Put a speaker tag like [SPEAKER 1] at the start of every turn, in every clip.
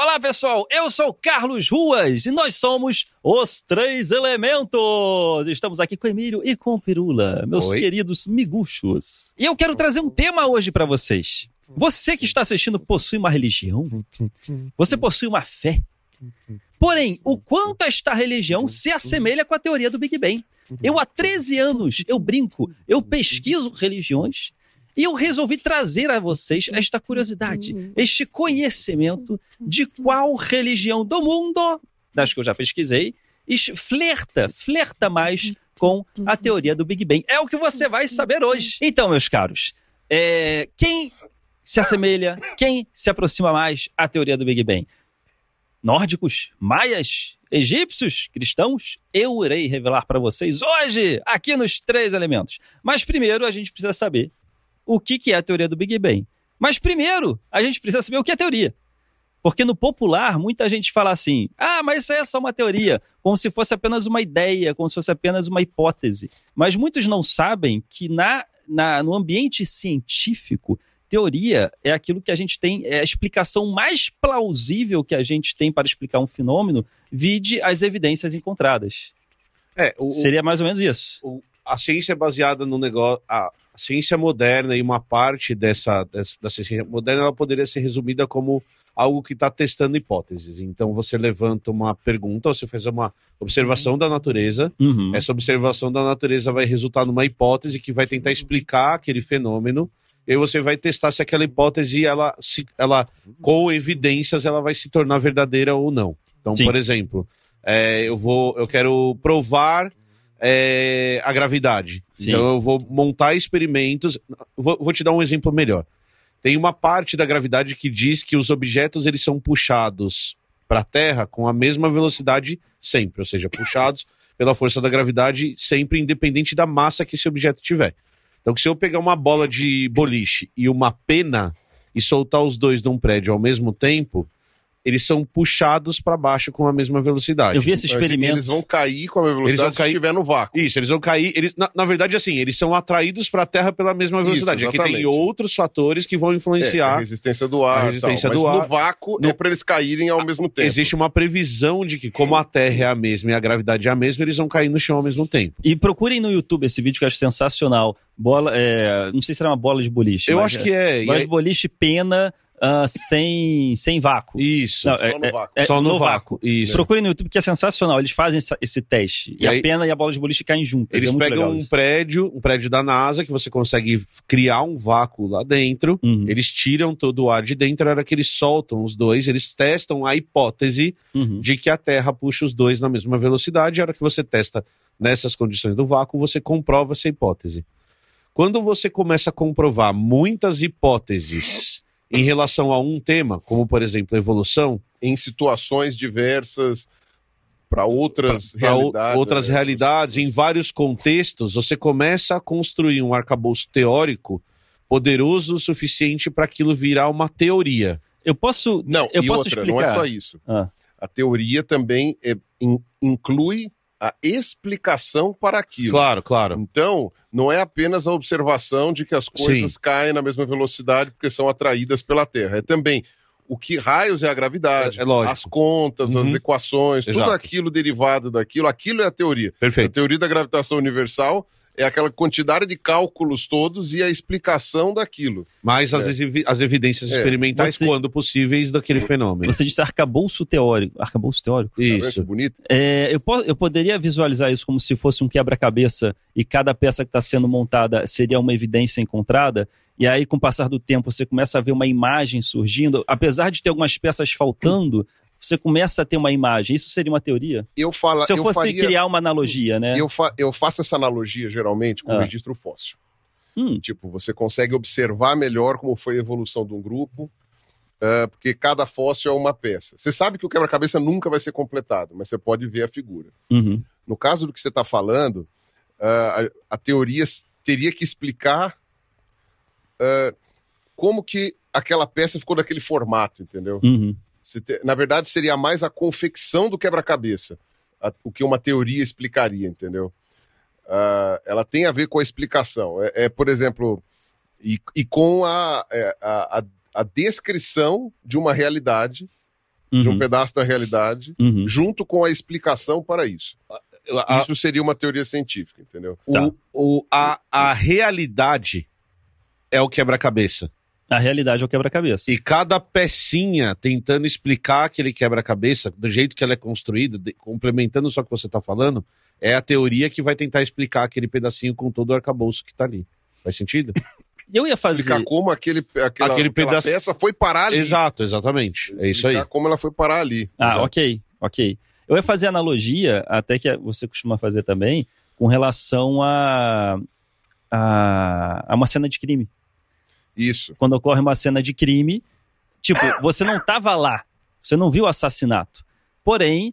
[SPEAKER 1] Olá, pessoal. Eu sou Carlos Ruas e nós somos os Três Elementos. Estamos aqui com Emílio e com o Pirula, meus
[SPEAKER 2] Oi.
[SPEAKER 1] queridos miguchos. E eu quero trazer um tema hoje para vocês. Você que está assistindo possui uma religião? Você possui uma fé? Porém, o quanto esta religião se assemelha com a teoria do Big Bang? Eu há 13 anos, eu brinco, eu pesquiso religiões e eu resolvi trazer a vocês esta curiosidade, este conhecimento de qual religião do mundo, das que eu já pesquisei, es- flerta, flerta mais com a teoria do Big Bang. É o que você vai saber hoje. Então, meus caros, é, quem se assemelha, quem se aproxima mais à teoria do Big Bang? Nórdicos, maias, egípcios, cristãos? Eu irei revelar para vocês hoje, aqui nos Três Elementos. Mas primeiro a gente precisa saber o que, que é a teoria do Big Bang. Mas primeiro, a gente precisa saber o que é teoria. Porque no popular, muita gente fala assim: ah, mas isso aí é só uma teoria, como se fosse apenas uma ideia, como se fosse apenas uma hipótese. Mas muitos não sabem que na, na, no ambiente científico, teoria é aquilo que a gente tem, é a explicação mais plausível que a gente tem para explicar um fenômeno, vide as evidências encontradas.
[SPEAKER 3] É, o,
[SPEAKER 1] Seria mais ou menos isso.
[SPEAKER 3] o- a ciência é baseada no negócio. A, a ciência moderna e uma parte dessa, dessa, da ciência moderna ela poderia ser resumida como algo que está testando hipóteses. Então você levanta uma pergunta, você faz uma observação da natureza.
[SPEAKER 1] Uhum.
[SPEAKER 3] Essa observação da natureza vai resultar numa hipótese que vai tentar explicar aquele fenômeno. E você vai testar se aquela hipótese, ela, se, ela com evidências, ela vai se tornar verdadeira ou não. Então,
[SPEAKER 1] Sim.
[SPEAKER 3] por exemplo, é, eu vou, eu quero provar é, a gravidade.
[SPEAKER 1] Sim.
[SPEAKER 3] Então eu vou montar experimentos. Vou, vou te dar um exemplo melhor. Tem uma parte da gravidade que diz que os objetos eles são puxados para a Terra com a mesma velocidade sempre, ou seja, puxados pela força da gravidade sempre independente da massa que esse objeto tiver. Então, se eu pegar uma bola de boliche e uma pena e soltar os dois de um prédio ao mesmo tempo, eles são puxados para baixo com a mesma velocidade.
[SPEAKER 1] Eu vi esse experimento.
[SPEAKER 4] Eles vão cair com a mesma
[SPEAKER 3] Eles
[SPEAKER 4] velocidade
[SPEAKER 3] vão cair-
[SPEAKER 4] se estiver no vácuo.
[SPEAKER 3] Isso, eles vão cair. Eles, na, na verdade, assim, eles são atraídos para a Terra pela mesma
[SPEAKER 4] Isso,
[SPEAKER 3] velocidade. Aqui tem outros fatores que vão
[SPEAKER 4] É, a
[SPEAKER 3] influenciar.
[SPEAKER 4] resistência do ar.
[SPEAKER 3] a resistência
[SPEAKER 4] tal,
[SPEAKER 3] do ar.
[SPEAKER 4] no vácuo
[SPEAKER 3] No-
[SPEAKER 4] é para eles caírem ao mesmo tempo.
[SPEAKER 3] Existe uma previsão de que, como a Terra é a mesma e a gravidade é a mesma, eles vão cair no chão ao mesmo tempo.
[SPEAKER 1] E procurem no YouTube esse vídeo que eu acho sensacional. Bola, é, não sei se era uma bola de boliche.
[SPEAKER 3] Eu
[SPEAKER 1] mas
[SPEAKER 3] acho que é. e
[SPEAKER 1] Bola
[SPEAKER 3] é-
[SPEAKER 1] de boliche pena ah, sem, sem vácuo.
[SPEAKER 3] Isso.
[SPEAKER 1] Não,
[SPEAKER 4] Só
[SPEAKER 1] é-
[SPEAKER 4] no
[SPEAKER 1] é-
[SPEAKER 4] vácuo.
[SPEAKER 1] é
[SPEAKER 3] Só no, vácuo. Isso.
[SPEAKER 1] Procurem no YouTube que é sensacional. Eles fazem essa- esse teste. E,
[SPEAKER 3] E
[SPEAKER 1] a
[SPEAKER 3] aí-
[SPEAKER 1] pena e a bola de boliche caem juntas.
[SPEAKER 3] Eles
[SPEAKER 1] é
[SPEAKER 3] pegam um
[SPEAKER 1] isso.
[SPEAKER 3] prédio, um prédio da NASA, que você consegue criar um vácuo lá dentro.
[SPEAKER 1] Uhum,
[SPEAKER 3] Eles tiram todo o ar de dentro, a hora que eles soltam os dois, eles testam a hipótese
[SPEAKER 1] uhum.
[SPEAKER 3] de que a Terra puxa os dois na mesma velocidade. A hora que você testa nessas condições do vácuo, você comprova essa hipótese. Quando você começa a comprovar muitas hipóteses em relação a um tema, como por exemplo a evolução,
[SPEAKER 4] Em situações diversas, para outras
[SPEAKER 3] para
[SPEAKER 4] realidades.
[SPEAKER 3] outras
[SPEAKER 4] né?
[SPEAKER 3] realidades, em vários contextos, você começa a construir um arcabouço teórico poderoso o suficiente para aquilo virar uma teoria.
[SPEAKER 1] Eu posso.
[SPEAKER 4] Não,
[SPEAKER 1] eu
[SPEAKER 4] e
[SPEAKER 1] posso
[SPEAKER 4] outra,
[SPEAKER 1] explicar.
[SPEAKER 4] não é só isso.
[SPEAKER 1] Ah.
[SPEAKER 4] A teoria também é- in- inclui a explicação para aquilo.
[SPEAKER 3] Claro, claro.
[SPEAKER 4] Então, não é apenas a observação de que as coisas caem na mesma velocidade porque são atraídas pela Terra. É também o que raios é a gravidade,
[SPEAKER 3] É- é
[SPEAKER 4] as contas,
[SPEAKER 3] Uhum.
[SPEAKER 4] as equações,
[SPEAKER 3] Exato.
[SPEAKER 4] tudo aquilo derivado daquilo, aquilo é a teoria. A
[SPEAKER 3] Perfeito.
[SPEAKER 4] teoria da gravitação universal é aquela quantidade de cálculos todos e a explicação daquilo.
[SPEAKER 3] Mais as, evi- as evidências
[SPEAKER 4] É.
[SPEAKER 3] experimentais,
[SPEAKER 1] Você-
[SPEAKER 3] quando possíveis, daquele fenômeno.
[SPEAKER 1] Você disse arcabouço teórico. Arcabouço teórico?
[SPEAKER 4] Tá
[SPEAKER 3] Isso.
[SPEAKER 4] bonito?
[SPEAKER 1] É, eu, po- eu poderia visualizar isso como se fosse um quebra-cabeça e cada peça que está sendo montada seria uma evidência encontrada. E aí, com o passar do tempo, você começa a ver uma imagem surgindo. Apesar de ter algumas peças faltando, você começa a ter uma imagem. Isso seria uma teoria?
[SPEAKER 4] Eu, fala,
[SPEAKER 1] Se eu
[SPEAKER 4] eu
[SPEAKER 1] fosse
[SPEAKER 4] faria,
[SPEAKER 1] criar uma analogia, né?
[SPEAKER 4] eu, fa- eu faço essa analogia geralmente com o
[SPEAKER 1] Ah.
[SPEAKER 4] registro fóssil.
[SPEAKER 1] Hum,
[SPEAKER 4] Tipo, você consegue observar melhor como foi a evolução de um grupo, ah, porque cada fóssil é uma peça. Você sabe que o quebra-cabeça nunca vai ser completado, mas você pode ver a figura.
[SPEAKER 1] uhum,
[SPEAKER 4] No caso do que você está falando, ah, a, a teoria teria que explicar ah, como que aquela peça ficou daquele formato, entendeu?
[SPEAKER 1] uhum.
[SPEAKER 4] Você te- na verdade, seria mais a confecção do quebra-cabeça, a- o que uma teoria explicaria, entendeu? Ah, ela tem a ver com a explicação. É, é, por exemplo, e, e com a, é, a, a, a descrição de uma realidade, de um
[SPEAKER 1] uhum,
[SPEAKER 4] pedaço da realidade,
[SPEAKER 1] uhum.
[SPEAKER 4] junto com a explicação para isso.
[SPEAKER 3] A-
[SPEAKER 4] Isso seria uma teoria científica, entendeu?
[SPEAKER 3] o-
[SPEAKER 1] Tá.
[SPEAKER 3] o- a, a realidade é o quebra-cabeça.
[SPEAKER 1] A realidade é o quebra-cabeça.
[SPEAKER 3] E cada pecinha tentando explicar aquele quebra-cabeça, do jeito que ela é construída, de- complementando só o que você está falando, é a teoria que vai tentar explicar aquele pedacinho com todo o arcabouço que está ali. Faz sentido?
[SPEAKER 1] Eu ia fazer.
[SPEAKER 4] Explicar como aquele, aquela,
[SPEAKER 3] Aquele
[SPEAKER 4] aquela
[SPEAKER 3] pedaço-
[SPEAKER 4] peça foi parar ali.
[SPEAKER 3] Exato, exatamente. É isso aí.
[SPEAKER 4] Explicar como ela foi parar ali.
[SPEAKER 1] Ah,
[SPEAKER 3] Exato.
[SPEAKER 1] ok, ok. Eu ia fazer analogia, até que você costuma fazer também, com relação a, a, a uma cena de crime.
[SPEAKER 4] Isso.
[SPEAKER 1] Quando ocorre uma cena de crime, tipo, você não estava lá, você não viu o assassinato. Porém,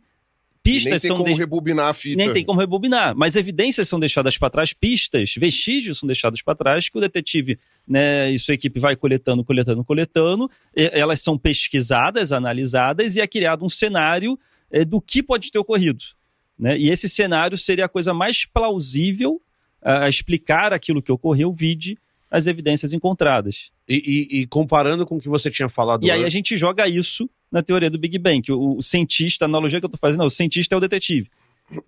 [SPEAKER 4] E nem
[SPEAKER 1] pistas
[SPEAKER 4] tem
[SPEAKER 1] são
[SPEAKER 4] como
[SPEAKER 1] de-
[SPEAKER 4] rebobinar a fita.
[SPEAKER 1] nem tem como rebobinar, mas evidências são deixadas para trás, pistas, vestígios são deixados para trás, que o detetive né, e sua equipe vai coletando, coletando, coletando, e- elas são pesquisadas, analisadas, e é criado um cenário eh, do que pode ter ocorrido. Né? E esse cenário seria a coisa mais plausível a a explicar aquilo que ocorreu, vide as evidências encontradas.
[SPEAKER 3] E, e- e comparando com o que você tinha falado
[SPEAKER 1] E aí a gente joga isso na teoria do Big Bang, que o, o cientista, a analogia que eu tô fazendo, não, o cientista é o detetive.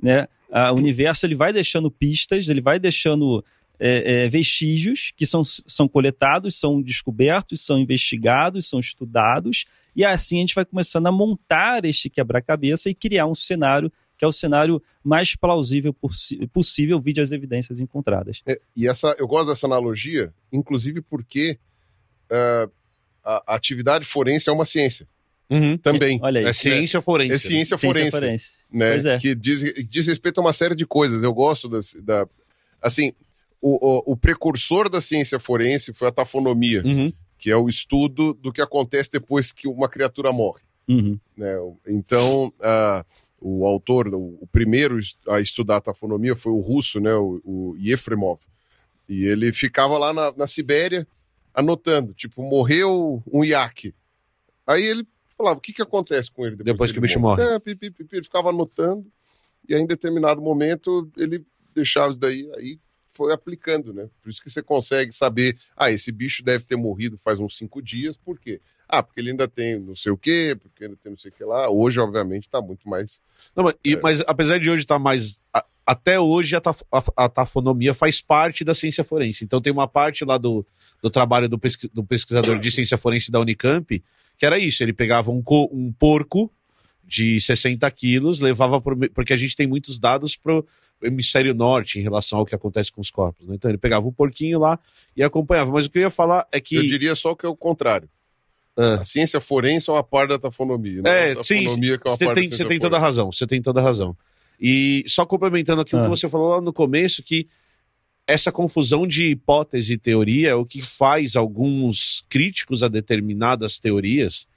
[SPEAKER 1] Né? O universo ele vai deixando pistas, ele vai deixando é, é, vestígios que são, são coletados, são descobertos, são investigados, são estudados, e assim a gente vai começando a montar este quebra-cabeça e criar um cenário que é o cenário mais plausível possi- possível, vide as evidências encontradas.
[SPEAKER 4] É, e essa, eu gosto dessa analogia, inclusive porque ah, a, a atividade forense é uma ciência
[SPEAKER 3] Uhum.
[SPEAKER 4] também.
[SPEAKER 1] Olha aí.
[SPEAKER 3] É ciência forense.
[SPEAKER 4] É ciência
[SPEAKER 1] Ciência
[SPEAKER 4] forense.
[SPEAKER 1] forense.
[SPEAKER 4] né?
[SPEAKER 1] Pois é.
[SPEAKER 4] Que diz, diz respeito a uma série de coisas. Eu gosto das, da. Assim, o, o, o precursor da ciência forense foi a tafonomia,
[SPEAKER 3] Uhum.
[SPEAKER 4] que é o estudo do que acontece depois que uma criatura morre.
[SPEAKER 1] Uhum.
[SPEAKER 4] né? Então, ah, o autor, o, primeiro a estudar a tafonomia foi o russo, né? o, o Yefremov. E ele ficava lá na, na Sibéria anotando, tipo, morreu um iaque. Aí ele falava, o que, que acontece com ele depois,
[SPEAKER 3] Depois que
[SPEAKER 4] ele
[SPEAKER 3] o bicho morre.
[SPEAKER 4] É. Ele ficava anotando, e aí, em determinado momento ele deixava isso daí, aí foi aplicando, né? Por isso que você consegue saber, ah, esse bicho deve ter morrido faz uns cinco dias, por quê? Ah, porque ele ainda tem não sei o quê, porque ainda tem não sei o que lá. Hoje, obviamente, está muito mais.
[SPEAKER 3] Não, mas,
[SPEAKER 4] É.
[SPEAKER 3] mas apesar de hoje estar mais. a- até hoje a, taf- a- a tafonomia faz parte da ciência forense. Então tem uma parte lá do, do trabalho do, do pesquisador de ciência forense da Unicamp, que era isso: ele pegava um, co- um porco de 60 quilos, levava pro, porque a gente tem muitos dados hemisfério norte em relação ao que acontece com os corpos. né? Então ele pegava um porquinho lá e acompanhava. Mas o que eu ia falar é que.
[SPEAKER 4] Eu diria só que é o contrário.
[SPEAKER 3] Ah.
[SPEAKER 4] A ciência forense é uma parte da tafonomia. não
[SPEAKER 3] É,
[SPEAKER 4] a
[SPEAKER 3] sim,
[SPEAKER 4] é
[SPEAKER 3] você
[SPEAKER 4] parte
[SPEAKER 3] tem, tem toda a razão, você tem toda a razão. E só complementando aquilo
[SPEAKER 1] Ah.
[SPEAKER 3] que você falou lá no começo, que essa confusão de hipótese e teoria é o que faz alguns críticos a determinadas teorias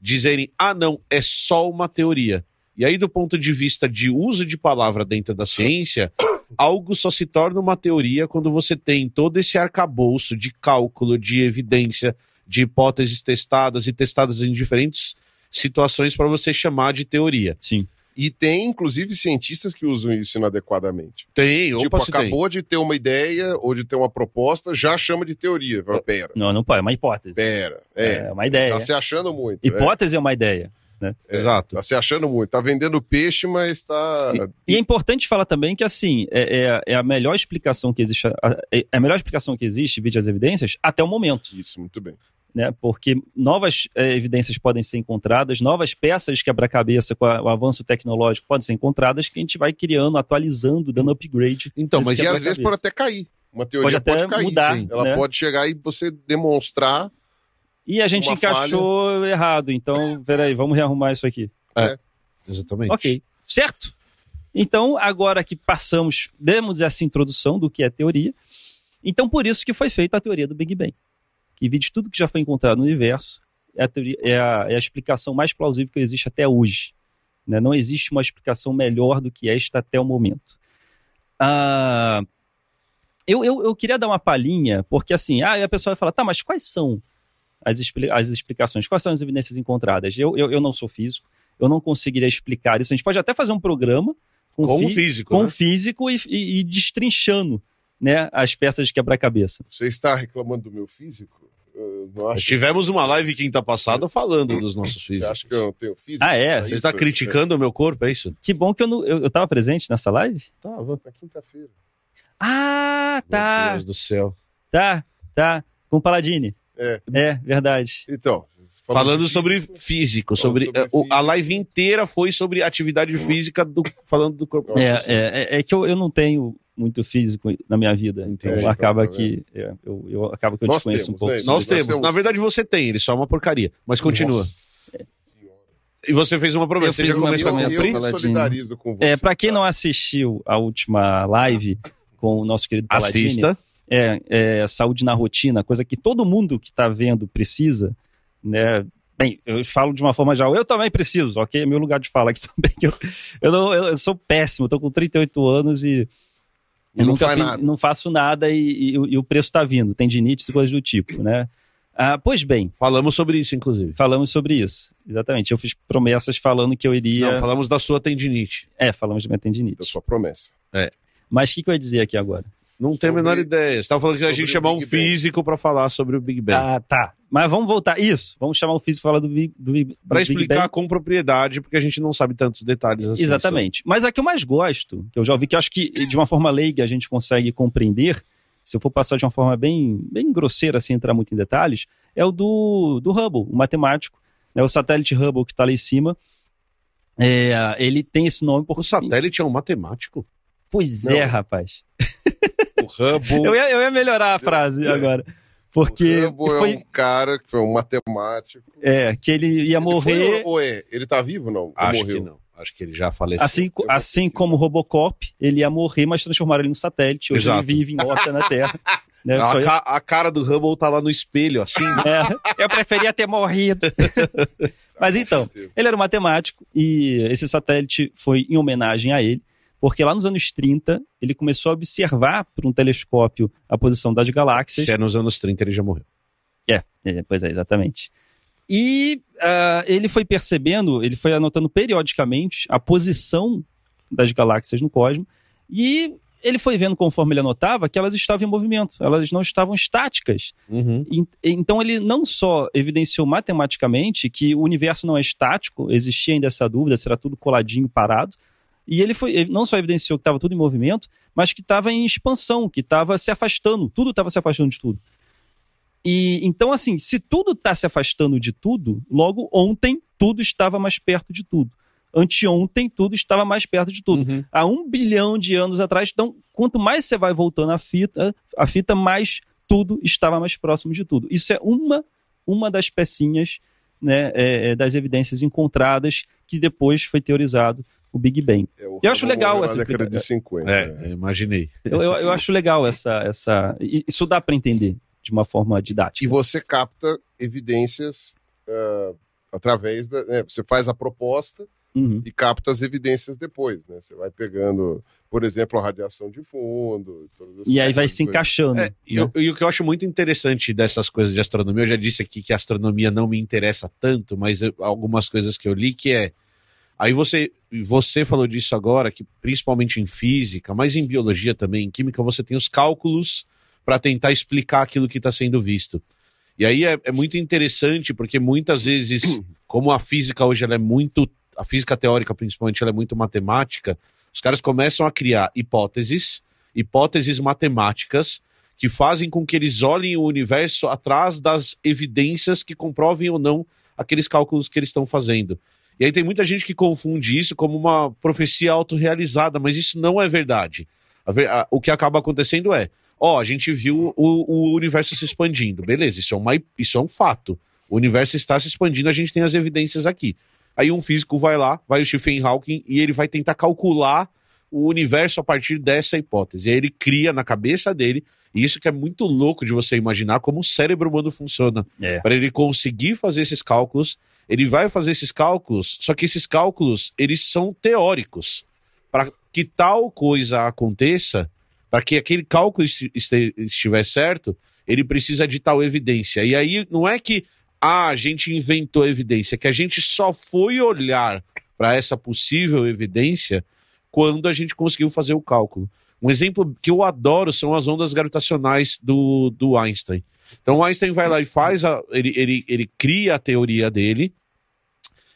[SPEAKER 3] dizerem, ah, não, é só uma teoria. E aí, do ponto de vista de uso de palavra dentro da ciência, algo só se torna uma teoria quando você tem todo esse arcabouço de cálculo, de evidência, de hipóteses testadas e testadas em diferentes situações para você chamar de teoria.
[SPEAKER 1] Sim.
[SPEAKER 4] E tem, inclusive, cientistas que usam isso inadequadamente.
[SPEAKER 3] Tem,
[SPEAKER 4] tipo,
[SPEAKER 3] opa, tem.
[SPEAKER 4] acabou de ter uma ideia ou de ter uma proposta, já chama de teoria. Fala, Pera,
[SPEAKER 1] Não, não pode, é uma hipótese.
[SPEAKER 4] pera. É,
[SPEAKER 1] É uma ideia.
[SPEAKER 4] tá se achando muito. é.
[SPEAKER 1] Hipótese é uma ideia. Né?
[SPEAKER 4] É,
[SPEAKER 3] Exato.
[SPEAKER 4] Tá se achando muito. Tá vendendo peixe, mas tá.
[SPEAKER 1] E é importante falar também que, assim, é, é- é a melhor explicação que existe, a, é a melhor explicação que existe, vídeo as evidências, até o momento,
[SPEAKER 4] Isso, muito bem.
[SPEAKER 1] né? Porque novas é, evidências podem ser encontradas, novas peças de quebra-cabeça com a- o avanço tecnológico podem ser encontradas, que a gente vai criando, atualizando, dando upgrade.
[SPEAKER 3] Então, mas
[SPEAKER 4] E às vezes pode até cair. Uma teoria
[SPEAKER 1] Pode até
[SPEAKER 4] pode, cair.
[SPEAKER 1] mudar,
[SPEAKER 4] sim. Ela
[SPEAKER 1] né?
[SPEAKER 4] pode chegar e você demonstrar.
[SPEAKER 1] E a gente
[SPEAKER 4] Uma
[SPEAKER 1] encaixou errado, então, peraí, vamos rearrumar isso aqui.
[SPEAKER 3] Exatamente.
[SPEAKER 1] Ok, certo? Então, agora que passamos, demos essa introdução do que é teoria, então por isso que foi feita a teoria do Big Bang. Que vide tudo que já foi encontrado no universo, é a, teoria- é a- é a explicação mais plausível que existe até hoje. né? Não existe uma explicação melhor do que esta até o momento. Ah, eu, eu, eu queria dar uma palhinha, porque assim, ah, aí a pessoa vai falar, tá, mas quais são as, expli- as explicações, quais são as evidências encontradas? Eu, eu, eu não sou físico, eu não conseguiria explicar isso. A gente pode até fazer um programa com,
[SPEAKER 3] Com
[SPEAKER 1] fí-
[SPEAKER 3] físico,
[SPEAKER 1] com
[SPEAKER 3] né?
[SPEAKER 1] físico e, e, e destrinchando né, as peças de quebra-cabeça.
[SPEAKER 4] Você está reclamando do meu físico?
[SPEAKER 3] Tivemos uma live quinta passada falando dos nossos
[SPEAKER 4] Você
[SPEAKER 3] acha
[SPEAKER 4] que eu não tenho físico?
[SPEAKER 1] Ah, é?
[SPEAKER 4] Pra
[SPEAKER 3] Você está criticando o meu corpo, é isso?
[SPEAKER 1] Que bom que eu não, eu, eu tava presente nessa live.
[SPEAKER 3] Tava.
[SPEAKER 4] Na quinta-feira.
[SPEAKER 1] Ah,
[SPEAKER 3] Meu
[SPEAKER 1] tá,
[SPEAKER 3] Deus do céu.
[SPEAKER 1] tá, tá. Com o Paladini.
[SPEAKER 4] É.
[SPEAKER 1] É, verdade.
[SPEAKER 4] Então.
[SPEAKER 3] Falando sobre
[SPEAKER 4] físico,
[SPEAKER 3] físico,
[SPEAKER 4] Falando
[SPEAKER 3] sobre,
[SPEAKER 4] sobre
[SPEAKER 3] o- a live inteira foi sobre atividade física do falando do corpo.
[SPEAKER 1] É, é, é- é que eu, eu não tenho muito físico na minha vida. Então acaba
[SPEAKER 4] então, tá
[SPEAKER 1] que é, eu, eu acaba que eu
[SPEAKER 4] Nós
[SPEAKER 1] desconheço
[SPEAKER 4] temos,
[SPEAKER 1] um pouco.
[SPEAKER 4] né?
[SPEAKER 1] sobre
[SPEAKER 3] Nós
[SPEAKER 4] Nós
[SPEAKER 3] temos.
[SPEAKER 4] temos.
[SPEAKER 3] Na verdade você tem, ele só é uma porcaria. Mas continua.
[SPEAKER 4] Nossa.
[SPEAKER 3] E você fez uma promessa.
[SPEAKER 1] Eu fiz uma promessa.
[SPEAKER 4] Eu
[SPEAKER 1] Paladino.
[SPEAKER 4] solidarizo com você.
[SPEAKER 1] É, para quem
[SPEAKER 4] tá?
[SPEAKER 1] não assistiu a última live com o nosso querido Paladini,
[SPEAKER 3] Assista.
[SPEAKER 1] É, é saúde na rotina, coisa que todo mundo que está vendo precisa, né? Bem, eu falo de uma forma já, eu também preciso, ok? É meu lugar de fala aqui também. Eu, eu, não- eu- eu sou péssimo, estou com 38 anos e, eu
[SPEAKER 4] não
[SPEAKER 1] nunca
[SPEAKER 4] nada.
[SPEAKER 1] não faço nada e, e o- e o preço está vindo, tendinite e coisas do tipo, né? Ah, pois bem,
[SPEAKER 3] Falamos sobre isso, inclusive.
[SPEAKER 1] falamos sobre isso, exatamente. Eu fiz promessas falando que eu iria...
[SPEAKER 3] Não, falamos da sua tendinite.
[SPEAKER 1] É, falamos de minha tendinite.
[SPEAKER 4] Da sua promessa.
[SPEAKER 1] Mas o que, que eu ia dizer aqui agora?
[SPEAKER 3] Não tem a
[SPEAKER 4] Sobre-
[SPEAKER 3] menor ideia. Você estava falando que a
[SPEAKER 4] sobre
[SPEAKER 3] gente chamar um
[SPEAKER 4] Big
[SPEAKER 3] físico para falar sobre o Big Bang.
[SPEAKER 1] Ah, tá. Mas vamos voltar. Isso, vamos chamar o físico para falar do, Big- do, do
[SPEAKER 3] Para
[SPEAKER 1] Big
[SPEAKER 3] explicar
[SPEAKER 1] Bang.
[SPEAKER 3] com propriedade, porque a gente não sabe tantos detalhes assim.
[SPEAKER 1] Exatamente. Mas a que eu mais gosto, que eu já ouvi, que eu acho que de uma forma leiga a gente consegue compreender, se eu for passar de uma forma bem, bem grosseira, sem entrar muito em detalhes, é o do, do Hubble, o matemático. Né, o satélite Hubble que está lá em cima. É, ele tem esse nome por
[SPEAKER 3] O satélite é um matemático.
[SPEAKER 1] Pois
[SPEAKER 4] Não.
[SPEAKER 1] é, rapaz.
[SPEAKER 4] Hubble.
[SPEAKER 1] Eu ia, eu ia melhorar a frase agora. Porque
[SPEAKER 4] o Hubble
[SPEAKER 1] foi,
[SPEAKER 4] é um cara que foi um matemático.
[SPEAKER 1] é, que ele ia
[SPEAKER 4] Ele
[SPEAKER 1] morrer.
[SPEAKER 4] foi ou- é? Ele tá vivo ou não?
[SPEAKER 3] Acho
[SPEAKER 4] morreu?
[SPEAKER 3] que não. Acho que ele já faleceu.
[SPEAKER 1] Assim, assim como o Robocop, ele ia morrer, mas transformaram ele no satélite. Hoje
[SPEAKER 3] Exato.
[SPEAKER 1] ele vive em órbita na Terra. Né?
[SPEAKER 3] A, ca- a cara do Hubble tá lá no espelho, assim.
[SPEAKER 1] É, eu preferia ter morrido. Mas então, ele era um matemático e esse satélite foi em homenagem a ele, porque lá nos anos 30 ele começou a observar por um telescópio a posição das galáxias.
[SPEAKER 3] Se é nos anos 30, ele já morreu.
[SPEAKER 1] É, é, pois é, exatamente. E ah, ele foi percebendo, ele foi anotando periodicamente a posição das galáxias no cosmos e ele foi vendo conforme ele anotava que elas estavam em movimento, elas não estavam estáticas.
[SPEAKER 3] Uhum.
[SPEAKER 1] En- Então ele não só evidenciou matematicamente que o universo não é estático, existia ainda essa dúvida se era tudo coladinho, parado, e ele foi ele não só evidenciou que estava tudo em movimento, mas que estava em expansão, que estava se afastando, tudo estava se afastando de tudo. E então assim, se tudo está se afastando de tudo, logo ontem tudo estava mais perto de tudo. Anteontem tudo estava mais perto de tudo
[SPEAKER 3] Uhum.
[SPEAKER 1] há um bilhão de anos atrás. Então, quanto mais você vai voltando a fita, a fita mais tudo estava mais próximo de tudo. Isso é uma, uma das pecinhas né, é, é, das evidências encontradas que depois foi teorizado o Big Bang.
[SPEAKER 4] É, o
[SPEAKER 1] Eu acho legal essa
[SPEAKER 4] Na década de
[SPEAKER 1] explicação.
[SPEAKER 4] 50.
[SPEAKER 3] É, eu imaginei.
[SPEAKER 1] Eu, eu, eu acho legal essa, essa. Isso dá para entender de uma forma didática.
[SPEAKER 4] E você capta evidências ah, através da. né, você faz a proposta
[SPEAKER 1] Uhum.
[SPEAKER 4] e capta as evidências depois. Né? Você vai pegando, por exemplo, a radiação de fundo.
[SPEAKER 1] E aí vai se encaixando.
[SPEAKER 3] É, e, o- e o que eu acho muito interessante dessas coisas de astronomia, eu já disse aqui que a astronomia não me interessa tanto, mas eu- algumas coisas que eu li que é. Aí você, você falou disso agora, que principalmente em física, mas em biologia também, em química, você tem os cálculos para tentar explicar aquilo que está sendo visto. E aí é, é muito interessante, porque muitas vezes, como a física hoje ela é muito, a física teórica principalmente, ela é muito matemática, os caras começam a criar hipóteses, hipóteses matemáticas, que fazem com que eles olhem o universo atrás das evidências que comprovem ou não aqueles cálculos que eles estão fazendo. E aí tem muita gente que confunde isso como uma profecia autorrealizada, mas isso não é verdade. A, o que acaba acontecendo é, ó, a gente viu o, o universo se expandindo, beleza, isso é, uma, isso é um fato. O universo está se expandindo, a gente tem as evidências aqui. Aí um físico vai lá, vai o Stephen Hawking, e ele vai tentar calcular o universo a partir dessa hipótese. E aí ele cria na cabeça dele, e isso que é muito louco de você imaginar como o cérebro humano funciona.
[SPEAKER 1] É.
[SPEAKER 3] Para ele conseguir fazer esses cálculos, ele vai fazer esses cálculos, só que esses cálculos, eles são teóricos. Para que tal coisa aconteça, para que aquele cálculo estiver certo, ele precisa de tal evidência. E aí não é que ah, a gente inventou evidência, é que a gente só foi olhar para essa possível evidência quando a gente conseguiu fazer o cálculo. Um exemplo que eu adoro são as ondas gravitacionais do, do Einstein. Então Einstein vai lá e faz, a, ele, ele, ele cria a teoria dele,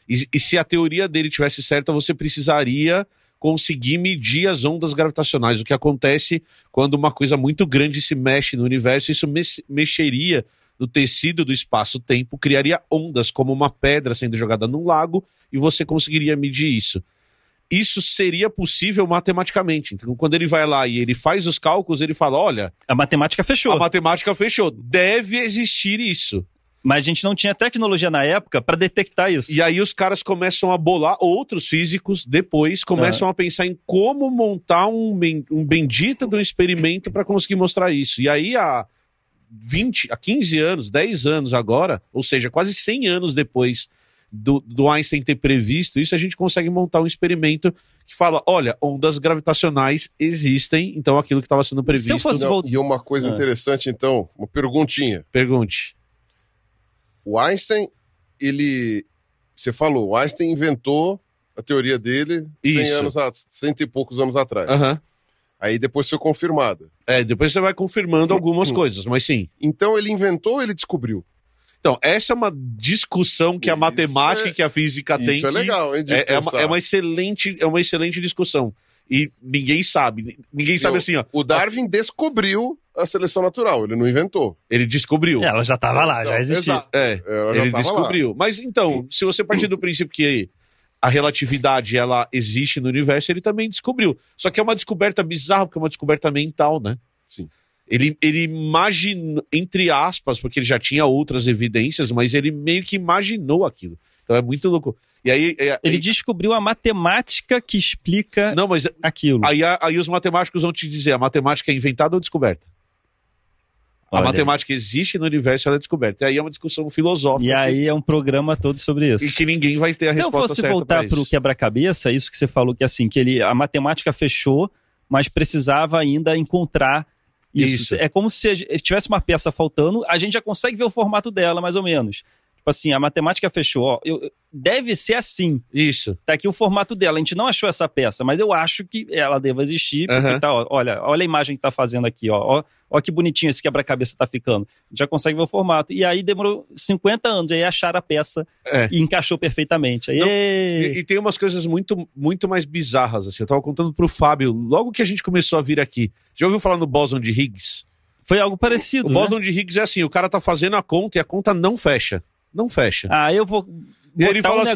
[SPEAKER 3] e, e se a teoria dele tivesse certa, você precisaria conseguir medir as ondas gravitacionais. O que acontece quando uma coisa muito grande se mexe no universo, isso mex- mexeria no tecido do espaço-tempo, criaria ondas, como uma pedra sendo jogada num lago, e você conseguiria medir isso. Isso seria possível matematicamente. Então, quando ele vai lá e ele faz os cálculos, ele fala: olha,
[SPEAKER 1] A matemática fechou.
[SPEAKER 3] a matemática fechou, deve existir isso.
[SPEAKER 1] Mas a gente não tinha tecnologia na época para detectar isso.
[SPEAKER 3] E aí os caras começam a bolar, outros físicos depois começam a pensar em como montar um, um bendito de um experimento para conseguir mostrar isso. E aí há 20, há 15 anos, 10 anos agora, ou seja, quase 100 anos depois do, do Einstein ter previsto isso, a gente consegue montar um experimento que fala, olha, ondas gravitacionais existem, então aquilo que estava sendo previsto...
[SPEAKER 1] Se eu fosse
[SPEAKER 4] Não, e uma coisa
[SPEAKER 1] Ah.
[SPEAKER 4] interessante, então, uma perguntinha.
[SPEAKER 3] Pergunte.
[SPEAKER 4] O Einstein, ele. Você falou, o Einstein inventou a teoria dele 100
[SPEAKER 3] Isso.
[SPEAKER 4] anos, a- cento e poucos anos atrás.
[SPEAKER 3] Aham.
[SPEAKER 4] Aí depois foi confirmada.
[SPEAKER 3] É, depois você vai confirmando algumas coisas, mas sim.
[SPEAKER 4] Então ele inventou ou ele descobriu?
[SPEAKER 3] Então, essa é uma discussão que a
[SPEAKER 4] Isso
[SPEAKER 3] matemática
[SPEAKER 4] é-
[SPEAKER 3] e que a física tem.
[SPEAKER 4] Isso é
[SPEAKER 3] que
[SPEAKER 4] legal, hein?
[SPEAKER 3] É, é uma, é uma excelente, é uma excelente discussão. E ninguém sabe. Ninguém sabe
[SPEAKER 4] Eu-
[SPEAKER 3] assim, ó.
[SPEAKER 4] O Darwin descobriu a seleção natural, ele não inventou.
[SPEAKER 3] Ele descobriu.
[SPEAKER 1] Ela já tava lá, já
[SPEAKER 4] Então,
[SPEAKER 1] existia.
[SPEAKER 4] exato.
[SPEAKER 3] É,
[SPEAKER 4] Ela já
[SPEAKER 3] ele
[SPEAKER 4] tava
[SPEAKER 3] descobriu. Mas então, se você partir do princípio que a relatividade ela existe no universo, ele também descobriu. Só que é uma descoberta bizarra, porque é uma descoberta mental, né?
[SPEAKER 4] Sim.
[SPEAKER 3] Ele, ele imaginou, entre aspas, porque ele já tinha outras evidências, mas ele meio que imaginou aquilo. Então é muito louco. E aí. é-
[SPEAKER 1] Ele descobriu a matemática que explica
[SPEAKER 3] Não, mas
[SPEAKER 1] aquilo.
[SPEAKER 3] aí, aí os matemáticos vão te dizer: a matemática é inventada ou descoberta? A
[SPEAKER 1] Olha.
[SPEAKER 3] matemática existe no universo, ela é descoberta. E aí é uma discussão filosófica.
[SPEAKER 1] E aí é um programa todo sobre isso.
[SPEAKER 3] E que ninguém vai ter a
[SPEAKER 1] Se eu
[SPEAKER 3] resposta
[SPEAKER 1] fosse
[SPEAKER 3] certa
[SPEAKER 1] voltar
[SPEAKER 3] pra
[SPEAKER 1] para o quebra-cabeça, isso que você falou que assim, que ele, a matemática fechou, mas precisava ainda encontrar isso.
[SPEAKER 3] Isso.
[SPEAKER 1] É como se tivesse uma peça faltando, a gente já consegue ver o formato dela, mais ou menos. Tipo assim, a matemática fechou, ó, eu- deve ser assim.
[SPEAKER 3] Isso.
[SPEAKER 1] Tá aqui o formato dela. A gente não achou essa peça, mas eu acho que ela deva existir. Porque
[SPEAKER 3] Aham.
[SPEAKER 1] tá, ó, olha, olha a imagem que tá fazendo aqui, ó. ó. Ó que bonitinho esse quebra-cabeça tá ficando. A gente já consegue ver o formato. E aí demorou 50 anos, aí acharam a peça
[SPEAKER 3] É.
[SPEAKER 1] e encaixou perfeitamente. Aí,
[SPEAKER 3] Não! E, e tem umas coisas muito, muito mais bizarras, assim. Eu tava contando pro Fábio, logo que a gente começou a vir aqui. Já ouviu falar no bóson de Higgs?
[SPEAKER 1] Foi algo parecido.
[SPEAKER 3] O
[SPEAKER 1] né?
[SPEAKER 3] bóson de Higgs é assim: o cara tá fazendo a conta e a conta não fecha. Não fecha.
[SPEAKER 1] Ah, eu vou
[SPEAKER 3] e ele fala
[SPEAKER 1] um
[SPEAKER 3] assim: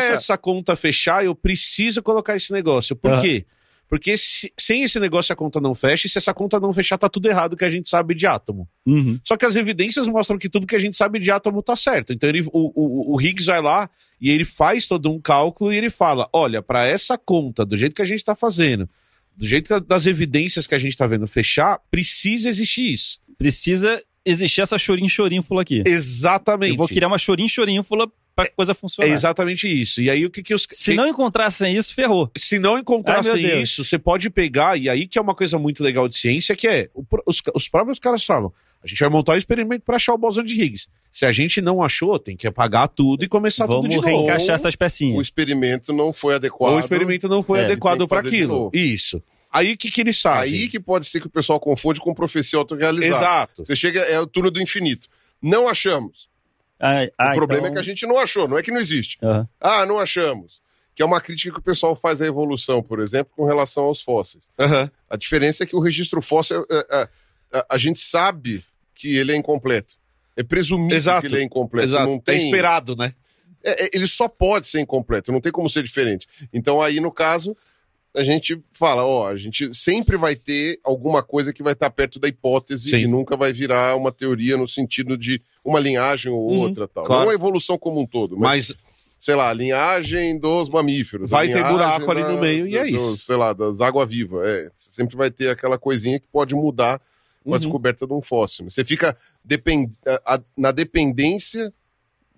[SPEAKER 1] fechar.
[SPEAKER 3] essa conta fechar, eu preciso colocar esse negócio. Por
[SPEAKER 1] Aham.
[SPEAKER 3] quê? Porque se- sem esse negócio a conta não fecha, e se essa conta não fechar, tá tudo errado que a gente sabe de átomo.
[SPEAKER 1] Uhum.
[SPEAKER 3] Só que as evidências mostram que tudo que a gente sabe de átomo tá certo. Então ele, o, o, o Higgs vai lá e ele faz todo um cálculo e ele fala: olha, para essa conta, do jeito que a gente tá fazendo, do jeito da- das evidências que a gente tá vendo fechar, precisa existir isso.
[SPEAKER 1] Precisa existir essa chorinho-chorinfula aqui.
[SPEAKER 3] Exatamente.
[SPEAKER 1] Eu vou criar uma chorinho-chorinfula pra coisa
[SPEAKER 3] É
[SPEAKER 1] funcionar.
[SPEAKER 3] exatamente isso. E aí o que, que os.
[SPEAKER 1] Se não encontrassem isso, ferrou.
[SPEAKER 3] se não
[SPEAKER 1] Ai,
[SPEAKER 3] encontrassem
[SPEAKER 1] Deus.
[SPEAKER 3] isso, você pode pegar, e aí que é uma coisa muito legal de ciência, que é, o os, os próprios caras falam, a gente vai montar um experimento para achar o bóson de Higgs. Se a gente não achou, tem que apagar tudo e começar
[SPEAKER 1] Vamos
[SPEAKER 3] tudo de novo.
[SPEAKER 1] reencaixar essas
[SPEAKER 4] O
[SPEAKER 1] pecinhas.
[SPEAKER 4] experimento não foi adequado.
[SPEAKER 3] O experimento não foi
[SPEAKER 1] É,
[SPEAKER 3] adequado para aquilo. Isso. Aí que, que eles fazem?
[SPEAKER 4] Aí que pode ser que o pessoal confunde com profecia autorrealizada.
[SPEAKER 3] Exato.
[SPEAKER 4] Você chega, é o túnel do infinito. Não achamos.
[SPEAKER 1] Ah, ah,
[SPEAKER 4] o problema
[SPEAKER 1] então-
[SPEAKER 4] é que a gente não achou, não é que não existe.
[SPEAKER 1] Aham.
[SPEAKER 4] Ah, não achamos. Que é uma crítica que o pessoal faz à evolução, por exemplo, com relação aos fósseis.
[SPEAKER 3] Aham.
[SPEAKER 4] A diferença é que o registro fóssil, é, é, a, a gente sabe que ele é incompleto. É presumido
[SPEAKER 3] Exato.
[SPEAKER 4] que ele é incompleto.
[SPEAKER 3] Exato.
[SPEAKER 4] Não
[SPEAKER 3] É
[SPEAKER 4] tem,
[SPEAKER 3] esperado, né?
[SPEAKER 4] é, é, ele só pode ser incompleto, não tem como ser diferente. Então aí, no caso, a gente fala, ó, a gente sempre vai ter alguma coisa que vai estar perto da hipótese
[SPEAKER 3] Sim.
[SPEAKER 4] e nunca vai virar uma teoria no sentido de uma linhagem ou
[SPEAKER 3] Uhum,
[SPEAKER 4] outra, tal.
[SPEAKER 3] claro.
[SPEAKER 4] Não a evolução como um todo, mas,
[SPEAKER 3] Mas
[SPEAKER 4] sei lá, a linhagem dos mamíferos. a
[SPEAKER 3] Vai ter buraco ali no meio e é
[SPEAKER 4] do- Sei lá, das água-viva. É, sempre vai ter aquela coisinha que pode mudar com a
[SPEAKER 3] Uhum.
[SPEAKER 4] descoberta de um fóssil. Você fica depend... a- a- na dependência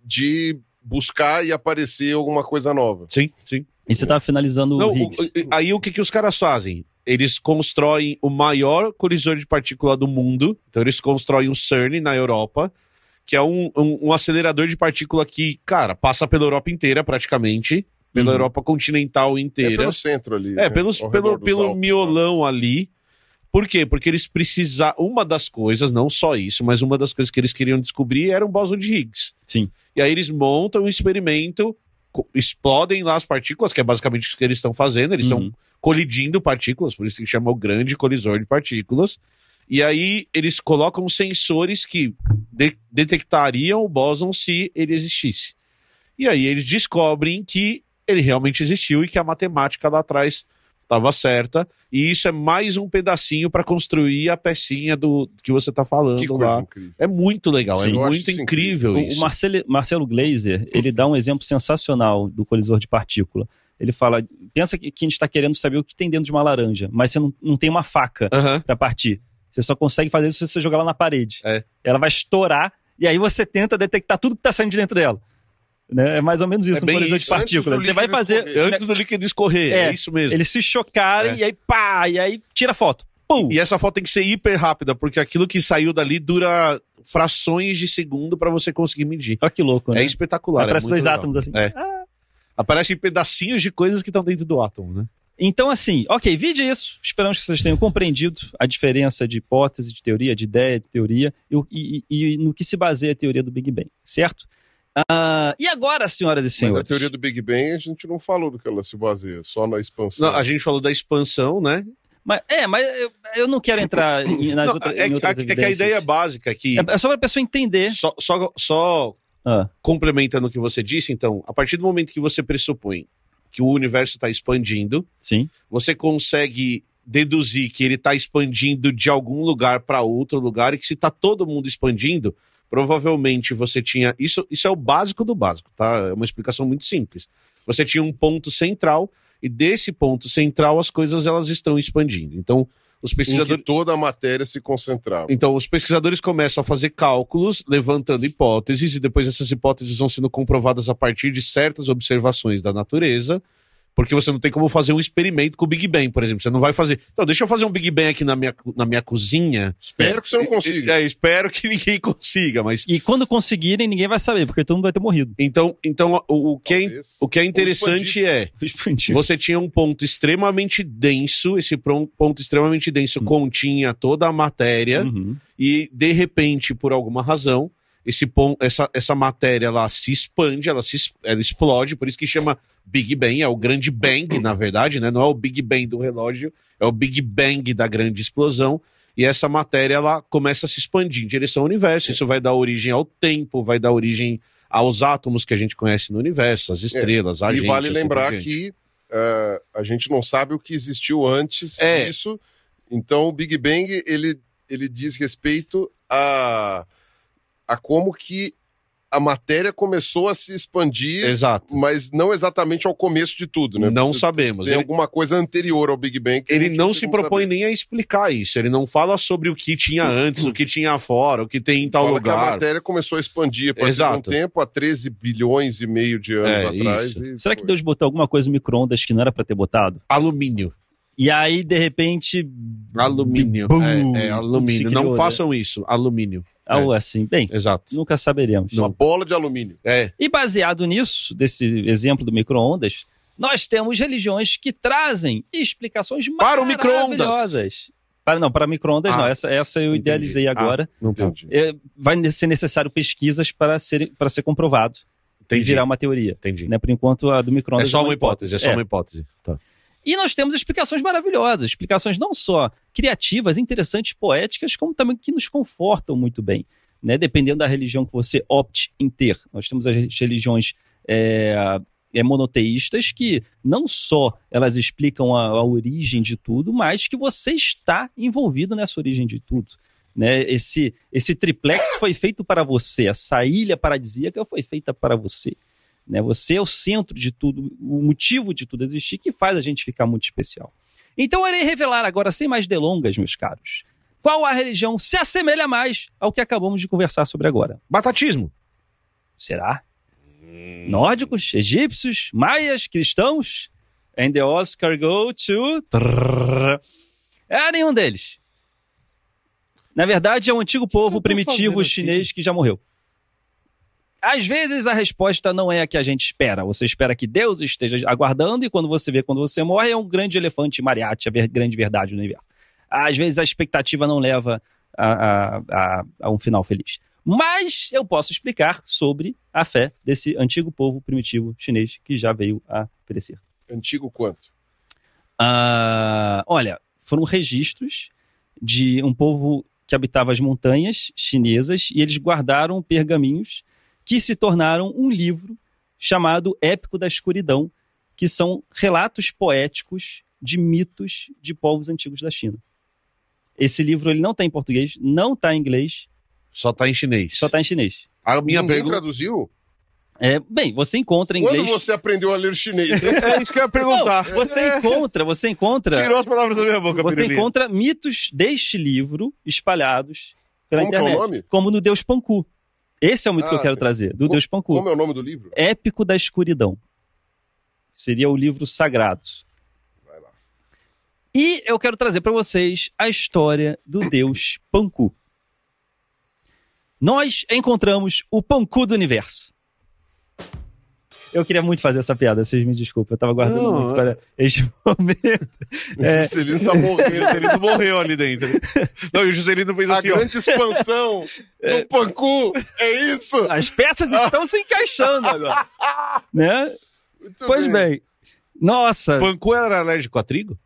[SPEAKER 4] de buscar e aparecer alguma coisa nova.
[SPEAKER 3] sim, sim.
[SPEAKER 1] E você tava finalizando
[SPEAKER 3] Não,
[SPEAKER 1] o
[SPEAKER 3] o-
[SPEAKER 1] Higgs.
[SPEAKER 3] aí o que, que os caras fazem? Eles constroem o maior colisor de partícula do mundo. Então eles constroem o CERN na Europa, que é um, um- um acelerador de partícula que, cara, passa pela Europa inteira praticamente, pela
[SPEAKER 1] Uhum.
[SPEAKER 3] Europa continental
[SPEAKER 4] É
[SPEAKER 3] inteira.
[SPEAKER 4] pelo centro ali.
[SPEAKER 3] É,
[SPEAKER 4] né?
[SPEAKER 3] pelos, pelo, pelo
[SPEAKER 4] Alpes, né?
[SPEAKER 3] miolão ali. Por quê? Porque eles precisavam. Uma das coisas, não só isso, mas uma das coisas que eles queriam descobrir era um bóson de Higgs.
[SPEAKER 1] Sim.
[SPEAKER 3] E aí eles montam um experimento, explodem lá as partículas, que é basicamente o que eles estão fazendo. Eles estão
[SPEAKER 1] Uhum.
[SPEAKER 3] colidindo partículas, por isso que chama o grande colisor de partículas. E aí eles colocam sensores que de- detectariam o bóson se ele existisse. E aí eles descobrem que ele realmente existiu e que a matemática lá atrás estava certa. E isso é mais um pedacinho para construir a pecinha do que você está falando
[SPEAKER 4] Que
[SPEAKER 3] lá.
[SPEAKER 4] incrível.
[SPEAKER 3] É muito legal,
[SPEAKER 1] Sim.
[SPEAKER 3] é muito
[SPEAKER 4] isso
[SPEAKER 3] incrível
[SPEAKER 1] O, o
[SPEAKER 3] isso.
[SPEAKER 1] Marcelo, Marcelo Glazer, ele dá um exemplo sensacional do colisor de partícula. Ele fala, pensa que, que a gente está querendo saber o que tem dentro de uma laranja, mas você não, não tem uma faca
[SPEAKER 3] Aham.
[SPEAKER 1] para partir. Você só consegue fazer isso se você jogar ela na parede.
[SPEAKER 3] É.
[SPEAKER 1] Ela vai estourar e aí você tenta detectar tudo que está saindo de dentro dela. Né? É mais ou menos isso
[SPEAKER 3] É
[SPEAKER 1] no
[SPEAKER 3] isso,
[SPEAKER 1] de partículas. Você vai fazer.
[SPEAKER 4] escorrer.
[SPEAKER 3] Antes do líquido escorrer, é,
[SPEAKER 1] É,
[SPEAKER 3] isso mesmo.
[SPEAKER 1] Eles se chocarem
[SPEAKER 3] É.
[SPEAKER 1] e aí pá, e aí tira a foto. Pum!
[SPEAKER 3] E essa foto tem que ser hiper rápida, porque aquilo que saiu dali dura frações de segundo para você conseguir medir.
[SPEAKER 1] Olha que louco, né?
[SPEAKER 3] É espetacular.
[SPEAKER 1] Aparece
[SPEAKER 3] é
[SPEAKER 1] dois
[SPEAKER 3] legal.
[SPEAKER 1] átomos assim.
[SPEAKER 3] É.
[SPEAKER 1] Ah.
[SPEAKER 3] Aparecem pedacinhos de coisas que estão dentro do átomo, né?
[SPEAKER 1] Então, assim, ok, vide isso. Esperamos que vocês tenham compreendido a diferença de hipótese, de teoria, de ideia, de teoria e- e- e no que se baseia a teoria do Big Bang, certo? Ah, e agora, senhoras e
[SPEAKER 4] Mas
[SPEAKER 1] senhores?
[SPEAKER 4] a teoria do Big Bang a gente não falou do que ela se baseia, só na expansão.
[SPEAKER 3] Não, a gente falou da expansão, né?
[SPEAKER 1] Mas- é, mas eu, eu não quero entrar em, nas
[SPEAKER 3] Não,
[SPEAKER 1] outra-
[SPEAKER 3] é,
[SPEAKER 1] em
[SPEAKER 3] que-
[SPEAKER 1] outras
[SPEAKER 3] é que a ideia básica é que.
[SPEAKER 1] É, é só para a pessoa entender.
[SPEAKER 3] Só, só, só
[SPEAKER 1] Ah,
[SPEAKER 3] complementando o que você disse, então, a partir do momento que você pressupõe que o universo está expandindo,
[SPEAKER 1] sim.
[SPEAKER 3] você consegue deduzir que ele está expandindo de algum lugar para outro lugar e que se está todo mundo expandindo, provavelmente você tinha. Isso, isso é o básico do básico, tá? É uma explicação muito simples. Você tinha um ponto central e desse ponto central as coisas elas estão expandindo. Então, os
[SPEAKER 4] em
[SPEAKER 3] pesquisadores.
[SPEAKER 4] toda a matéria se concentrava.
[SPEAKER 3] Então, os pesquisadores começam a fazer cálculos, levantando hipóteses, e depois essas hipóteses vão sendo comprovadas a partir de certas observações da natureza, porque você não tem como fazer um experimento com o Big Bang, por exemplo. Você não vai fazer. Então, deixa eu fazer um Big Bang aqui na minha, na minha cozinha.
[SPEAKER 4] Espero que você não consiga.
[SPEAKER 3] É, espero que ninguém consiga, mas.
[SPEAKER 1] E quando conseguirem, ninguém vai saber, porque todo mundo vai ter morrido.
[SPEAKER 3] Então, então o, o que é, o que é interessante é. Você tinha um ponto extremamente denso, esse ponto extremamente denso continha toda a matéria,
[SPEAKER 1] Uhum.
[SPEAKER 3] e de repente, por alguma razão, esse pon- essa, essa matéria ela se expande, ela, se, ela explode, por isso que chama Big Bang, é o grande bang, na verdade, né? Não é o Big Bang do relógio, é o Big Bang da grande explosão. E essa matéria ela começa a se expandir em direção ao universo. Isso vai dar origem ao tempo, vai dar origem aos átomos que a gente conhece no universo, as estrelas, a
[SPEAKER 4] E
[SPEAKER 3] gente.
[SPEAKER 4] vale
[SPEAKER 3] assim
[SPEAKER 4] lembrar que ah, a gente não sabe o que existiu antes
[SPEAKER 3] É.
[SPEAKER 4] disso. Então, o Big Bang ele, ele diz respeito a, a como que a matéria começou a se expandir,
[SPEAKER 3] Exato.
[SPEAKER 4] mas não exatamente ao começo de tudo, né?
[SPEAKER 3] Não
[SPEAKER 4] Tem-
[SPEAKER 3] sabemos.
[SPEAKER 4] Tem
[SPEAKER 3] Ele-
[SPEAKER 4] alguma coisa anterior ao Big Bang.
[SPEAKER 3] ele não se propõe
[SPEAKER 4] saber.
[SPEAKER 3] nem a explicar isso. Ele não fala sobre o que tinha antes, o que tinha fora, o que tem em tal
[SPEAKER 4] Fala que a
[SPEAKER 3] lugar.
[SPEAKER 4] matéria começou a expandir de um tempo, há 13 bilhões e meio de anos
[SPEAKER 3] É,
[SPEAKER 4] atrás. e
[SPEAKER 1] Será que. Deus botou alguma coisa no micro-ondas que não era pra ter botado?
[SPEAKER 3] Alumínio.
[SPEAKER 1] E aí, de repente.
[SPEAKER 3] Alumínio.
[SPEAKER 1] Bum!
[SPEAKER 3] é, é, alumínio.
[SPEAKER 1] criou,
[SPEAKER 3] não
[SPEAKER 1] né?
[SPEAKER 3] façam isso. Alumínio.
[SPEAKER 1] Algo assim. Bem,
[SPEAKER 3] Exato.
[SPEAKER 1] nunca saberemos.
[SPEAKER 4] Uma bola de alumínio.
[SPEAKER 3] É.
[SPEAKER 1] E baseado nisso, desse exemplo do micro-ondas, nós temos religiões que trazem explicações
[SPEAKER 3] Para o micro-ondas.
[SPEAKER 1] maravilhosas Para, não, para micro-ondas
[SPEAKER 3] Ah,
[SPEAKER 1] não. Essa, essa eu
[SPEAKER 3] entendi.
[SPEAKER 1] idealizei
[SPEAKER 3] Ah,
[SPEAKER 1] agora.
[SPEAKER 3] Não tá.
[SPEAKER 4] Entendi.
[SPEAKER 1] É, vai ser necessário pesquisas para ser, para ser comprovado e
[SPEAKER 3] Entendi.
[SPEAKER 1] virar uma teoria.
[SPEAKER 3] Entendi.
[SPEAKER 1] Né? Por enquanto, a do
[SPEAKER 3] É
[SPEAKER 1] micro-ondas
[SPEAKER 3] só uma hipótese, é só
[SPEAKER 1] É.
[SPEAKER 3] uma hipótese. Tá.
[SPEAKER 1] E nós temos explicações maravilhosas, explicações não só criativas, interessantes, poéticas, como também que nos confortam muito bem, né? Dependendo da religião que você opte em ter. Nós temos as religiões é, é, monoteístas que não só elas explicam a, a origem de tudo, mas que você está envolvido nessa origem de tudo. Né? Esse, esse triplex foi feito para você, essa ilha paradisíaca foi feita para você. Né? Você é o centro de tudo, o motivo de tudo existir que faz a gente ficar muito especial. Então eu irei revelar agora, sem mais delongas, meus caros, qual a religião se assemelha mais ao que acabamos de conversar sobre agora.
[SPEAKER 3] Batatismo.
[SPEAKER 1] Será? Nórdicos, egípcios, maias, cristãos? And the Oscar go to... É nenhum deles. Na verdade, é um antigo povo primitivo
[SPEAKER 3] fazendo aqui?
[SPEAKER 1] chinês que já morreu. Às vezes a resposta não é a que a gente espera. Você espera que Deus esteja aguardando e quando você vê quando você morre é um grande elefante mariachi, a grande verdade do universo. Às vezes a expectativa não leva a, a- a- a um final feliz. Mas eu posso explicar sobre a fé desse antigo povo primitivo chinês que já veio a perecer.
[SPEAKER 4] Antigo quanto?
[SPEAKER 1] Ah, olha, foram registros de um povo que habitava as montanhas chinesas e eles guardaram pergaminhos que se tornaram um livro chamado Épico da Escuridão, que são relatos poéticos de mitos de povos antigos da China. Esse livro ele não está em português, não está em inglês,
[SPEAKER 3] Só tá em chinês.
[SPEAKER 1] só está em chinês.
[SPEAKER 3] A minha
[SPEAKER 4] Ninguém
[SPEAKER 3] pergunta.
[SPEAKER 4] traduziu?
[SPEAKER 1] É, bem, você encontra em
[SPEAKER 4] Quando
[SPEAKER 1] inglês.
[SPEAKER 4] você aprendeu a ler chinês?
[SPEAKER 3] É isso que eu ia perguntar.
[SPEAKER 1] Não, você encontra, você encontra.
[SPEAKER 3] Tirou as palavras da minha boca,
[SPEAKER 1] Você
[SPEAKER 3] Pirulinha.
[SPEAKER 1] encontra mitos deste livro espalhados pela
[SPEAKER 4] Como que é o
[SPEAKER 1] internet.
[SPEAKER 4] nome?
[SPEAKER 1] Como no Deus Panku. Esse é o mito que eu
[SPEAKER 4] Ah,
[SPEAKER 1] quero
[SPEAKER 4] sim.
[SPEAKER 1] trazer, do
[SPEAKER 4] Co-
[SPEAKER 1] Deus Panku.
[SPEAKER 4] Como é o nome do livro?
[SPEAKER 1] Épico da Escuridão. Seria o livro sagrado.
[SPEAKER 4] Vai lá.
[SPEAKER 1] E eu quero trazer para vocês a história do Deus Panku. Nós encontramos o Panku do universo. Eu queria muito fazer essa piada, vocês me desculpem. Eu tava guardando
[SPEAKER 3] Não,
[SPEAKER 1] muito
[SPEAKER 3] é-
[SPEAKER 1] para este momento.
[SPEAKER 4] O Juscelino tá
[SPEAKER 3] O
[SPEAKER 4] morrendo.
[SPEAKER 3] Juscelino morreu ali dentro. Não, e o Juscelino fez
[SPEAKER 4] A
[SPEAKER 3] assim, ó.
[SPEAKER 4] grande expansão do Pancu. É isso?
[SPEAKER 1] As peças estão se encaixando agora. Né?
[SPEAKER 4] Muito
[SPEAKER 1] Pois bem. Nossa,
[SPEAKER 3] Panku era alérgico a trigo?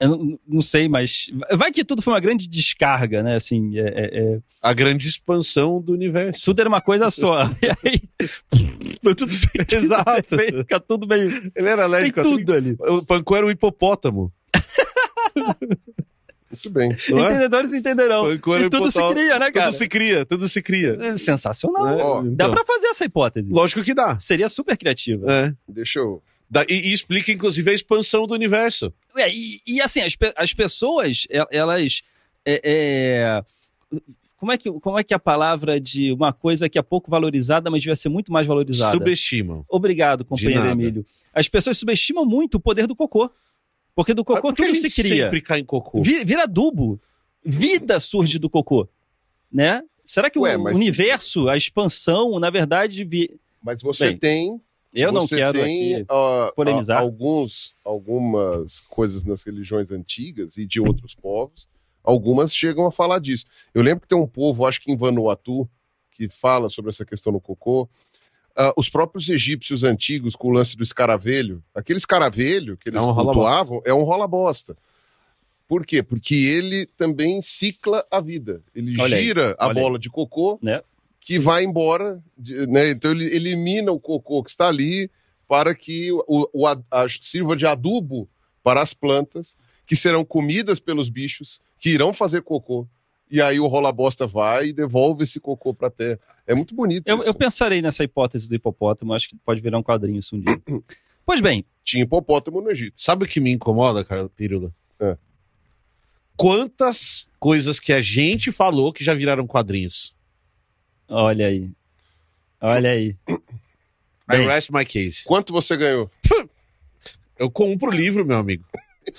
[SPEAKER 1] eu não, não sei, mas vai que tudo foi uma grande descarga, né? Assim, é- é- é-
[SPEAKER 3] A grande expansão do universo.
[SPEAKER 1] tudo era uma coisa só. E aí, tudo sentido,
[SPEAKER 3] Exato.
[SPEAKER 1] perfeito, Fica tudo meio.
[SPEAKER 3] Ele era
[SPEAKER 1] Tem
[SPEAKER 3] alérgico a trigo.
[SPEAKER 1] tudo ali.
[SPEAKER 3] O Panku era o hipopótamo.
[SPEAKER 4] Muito bem.
[SPEAKER 3] Não é?
[SPEAKER 1] Entendedores entenderão.
[SPEAKER 3] Panku era
[SPEAKER 1] E tudo se
[SPEAKER 3] hipopótamo.
[SPEAKER 1] cria, né, cara?
[SPEAKER 3] Tudo se cria, tudo se cria.
[SPEAKER 1] É Sensacional.
[SPEAKER 3] É,
[SPEAKER 4] Ó,
[SPEAKER 1] Dá
[SPEAKER 3] então,
[SPEAKER 1] pra fazer essa hipótese.
[SPEAKER 3] Lógico que dá.
[SPEAKER 1] Seria super criativa.
[SPEAKER 3] É.
[SPEAKER 4] Deixa eu.
[SPEAKER 3] Da- e, e explica, inclusive, a expansão do universo.
[SPEAKER 1] É, e, e, assim, as, as pessoas, elas. é, é, como, é que, como é que é a palavra de uma coisa que é pouco valorizada, mas devia ser muito mais valorizada?
[SPEAKER 3] Subestimam.
[SPEAKER 1] Obrigado, companheiro. Emílio. As pessoas subestimam muito o poder do cocô. Porque do cocô
[SPEAKER 3] Por que a
[SPEAKER 1] tudo
[SPEAKER 3] gente
[SPEAKER 1] se cria.
[SPEAKER 3] sempre cai em cocô.
[SPEAKER 1] Vi- Vira adubo. Vida surge do cocô. Né? Será que
[SPEAKER 4] Ué,
[SPEAKER 1] o
[SPEAKER 4] mas-
[SPEAKER 1] universo, a expansão, na verdade, vi-
[SPEAKER 4] Mas você
[SPEAKER 1] Bem,
[SPEAKER 4] tem.
[SPEAKER 1] eu não quero
[SPEAKER 4] tem,
[SPEAKER 1] aqui.
[SPEAKER 4] ah,
[SPEAKER 1] polemizar.
[SPEAKER 4] ah, alguns, algumas coisas nas religiões antigas e de outros povos. Algumas chegam a falar disso. Eu lembro que tem um povo, acho que em Vanuatu, que fala sobre essa questão do cocô. Ah, os próprios egípcios antigos, com o lance do escaravelho, aquele escaravelho que eles
[SPEAKER 3] É um
[SPEAKER 4] cultuavam, é um rola-bosta. Por quê? Porque ele também cicla a vida. Ele
[SPEAKER 1] Olha aí,
[SPEAKER 4] gira a
[SPEAKER 1] olha aí.
[SPEAKER 4] bola de cocô
[SPEAKER 1] Né?
[SPEAKER 4] que vai embora, né? Então ele elimina o cocô que está ali para que o, o a- a- sirva de adubo para as plantas que serão comidas pelos bichos que irão fazer cocô. E aí o rola bosta vai e devolve esse cocô para terra. É muito bonito.
[SPEAKER 1] Eu,
[SPEAKER 4] isso.
[SPEAKER 1] eu pensarei nessa hipótese do hipopótamo, acho que pode virar um quadrinho isso um dia. pois bem,
[SPEAKER 4] Tinha hipopótamo no Egito.
[SPEAKER 3] Sabe o que me incomoda, cara, Pirula?
[SPEAKER 4] É.
[SPEAKER 3] Quantas coisas que a gente falou que já viraram quadrinhos.
[SPEAKER 1] olha aí. Olha aí.
[SPEAKER 3] I rest my case.
[SPEAKER 4] Quanto você ganhou?
[SPEAKER 3] Eu compro o livro, meu amigo.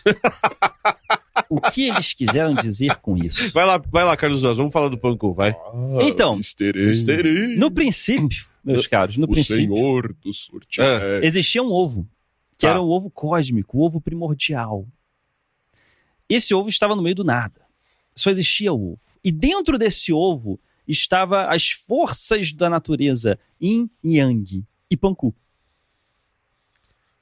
[SPEAKER 1] O que eles quiseram dizer com isso?
[SPEAKER 3] Vai lá, vai lá, Carlos Oz, vamos falar do Panku, vai.
[SPEAKER 1] Então,
[SPEAKER 4] Misterei.
[SPEAKER 1] No princípio, meus caros, no
[SPEAKER 4] o
[SPEAKER 1] princípio,
[SPEAKER 4] senhor do sortilério.
[SPEAKER 1] existia um ovo, que
[SPEAKER 3] Tá.
[SPEAKER 1] era o ovo cósmico, o ovo primordial. Esse ovo estava no meio do nada. só existia o ovo. E dentro desse ovo estava as forças da natureza, Yin e Yang e Panku.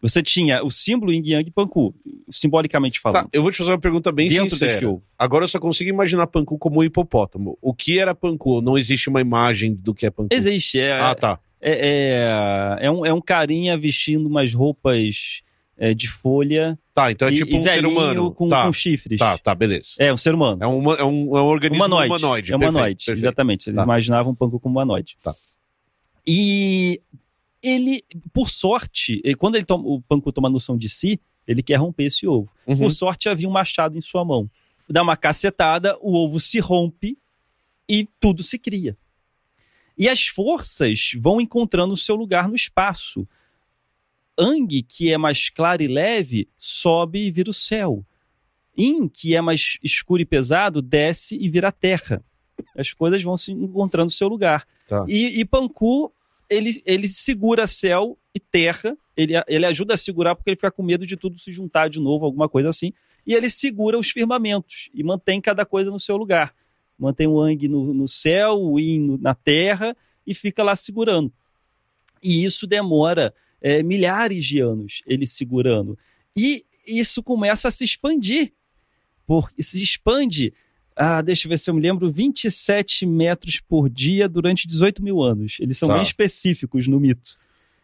[SPEAKER 1] Você tinha o símbolo Yin Yang e Panku, simbolicamente falando.
[SPEAKER 3] Tá, eu vou te fazer uma pergunta bem
[SPEAKER 1] dentro
[SPEAKER 3] sincera. Agora eu só consigo imaginar Panku como um hipopótamo. O que era Panku? Não existe uma imagem do que é Panku.
[SPEAKER 1] Existe, é,
[SPEAKER 3] Ah, tá.
[SPEAKER 1] é, é, é um, é um carinha vestindo umas roupas é, de folha
[SPEAKER 3] Tá, então é tipo
[SPEAKER 1] e
[SPEAKER 3] um ser humano.
[SPEAKER 1] com,
[SPEAKER 3] tá,
[SPEAKER 1] com chifres.
[SPEAKER 3] tá, tá, beleza.
[SPEAKER 1] É, um ser humano.
[SPEAKER 3] É um, é um, é um organismo
[SPEAKER 1] humanoide.
[SPEAKER 3] humanoide.
[SPEAKER 1] É um humanoide,
[SPEAKER 3] perfeito, perfeito.
[SPEAKER 1] exatamente. Eles
[SPEAKER 3] Tá.
[SPEAKER 1] imaginavam o Panku como humanoide.
[SPEAKER 3] Tá.
[SPEAKER 1] E ele, por sorte, quando ele toma- o Panku toma noção de si, ele quer romper esse ovo.
[SPEAKER 3] Uhum.
[SPEAKER 1] Por sorte, havia um machado em sua mão. Dá uma cacetada, o ovo se rompe e tudo se cria. E as forças vão encontrando o seu lugar no espaço. Ang, que é mais claro e leve, sobe e vira o céu. In, que é mais escuro e pesado, desce e vira terra. As coisas vão se encontrando o seu lugar.
[SPEAKER 3] Tá.
[SPEAKER 1] E, e Panku, ele, ele segura céu e terra. Ele, ele ajuda a segurar porque ele fica com medo de tudo se juntar de novo, alguma coisa assim. E ele segura os firmamentos e mantém cada coisa no seu lugar. Mantém o Ang no, no céu, o Yin na terra e fica lá segurando. E isso demora é, milhares de anos ele segurando. E isso começa a se expandir. Por, se expande, ah, deixa eu ver se eu me lembro, 27 metros por dia durante 18 mil anos. Eles são
[SPEAKER 3] Tá.
[SPEAKER 1] bem específicos no mito.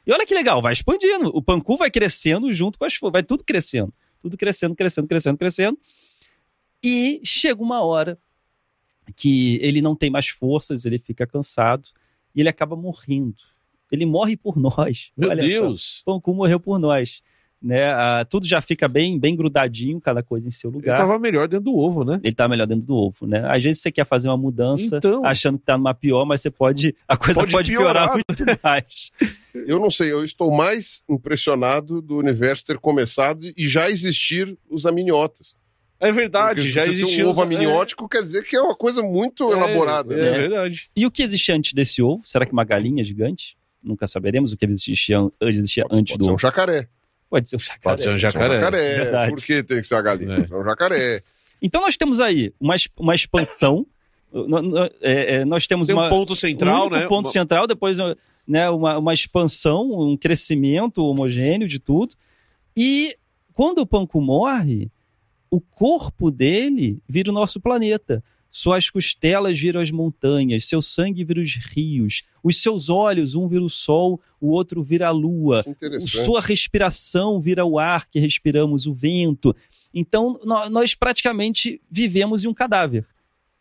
[SPEAKER 1] E olha que legal, vai expandindo. O Panku vai crescendo junto com as folhas, vai tudo crescendo. Tudo crescendo, crescendo, crescendo, crescendo. E chega uma hora que ele não tem mais forças, ele fica cansado e ele acaba morrendo. Ele morre por nós.
[SPEAKER 3] Meu
[SPEAKER 1] Olha só.
[SPEAKER 3] Deus.
[SPEAKER 1] Panku morreu por nós. Né? Ah, tudo já fica bem, bem grudadinho, cada coisa em seu
[SPEAKER 3] Ele
[SPEAKER 1] lugar.
[SPEAKER 3] tava melhor dentro do ovo, né?
[SPEAKER 1] Ele tá melhor dentro do ovo, né? Às vezes você quer fazer uma mudança
[SPEAKER 3] Então.
[SPEAKER 1] achando que tá numa pior, mas você pode. A coisa
[SPEAKER 3] Pode
[SPEAKER 1] pode, piorar.
[SPEAKER 3] piorar.
[SPEAKER 1] muito mais.
[SPEAKER 4] Eu não sei, eu estou mais impressionado do universo ter começado e já existir os amniotas.
[SPEAKER 3] É verdade,
[SPEAKER 4] Porque
[SPEAKER 3] já existiu.
[SPEAKER 4] um ovo amniótico, quer dizer que é uma coisa muito
[SPEAKER 3] É,
[SPEAKER 4] elaborada.
[SPEAKER 3] É,
[SPEAKER 4] né?
[SPEAKER 3] é verdade.
[SPEAKER 1] E o que existia antes desse ovo? Será que uma galinha gigante? Nunca saberemos o que existia, existia antes
[SPEAKER 4] Pode
[SPEAKER 1] do
[SPEAKER 4] ser um jacaré.
[SPEAKER 1] Pode ser um jacaré.
[SPEAKER 3] Pode ser um
[SPEAKER 4] Pode ser um
[SPEAKER 3] jacaré.
[SPEAKER 4] jacaré.
[SPEAKER 1] Verdade.
[SPEAKER 4] Por que tem que ser uma galinha?
[SPEAKER 3] É.
[SPEAKER 4] É um jacaré.
[SPEAKER 1] Então nós temos aí uma, uma expansão. é, é, nós temos
[SPEAKER 3] Tem
[SPEAKER 1] uma,
[SPEAKER 3] um ponto central,
[SPEAKER 1] um
[SPEAKER 3] né?
[SPEAKER 1] ponto
[SPEAKER 3] Uma-
[SPEAKER 1] central, depois né, uma, uma expansão, um crescimento homogêneo de tudo. E quando o Panku morre, o corpo dele vira o nosso planeta. Suas costelas viram as montanhas, seu sangue vira os rios, os seus olhos, um vira o sol, o outro vira a lua, sua respiração vira o ar que respiramos, o vento. Então, nó- nós praticamente vivemos em um cadáver.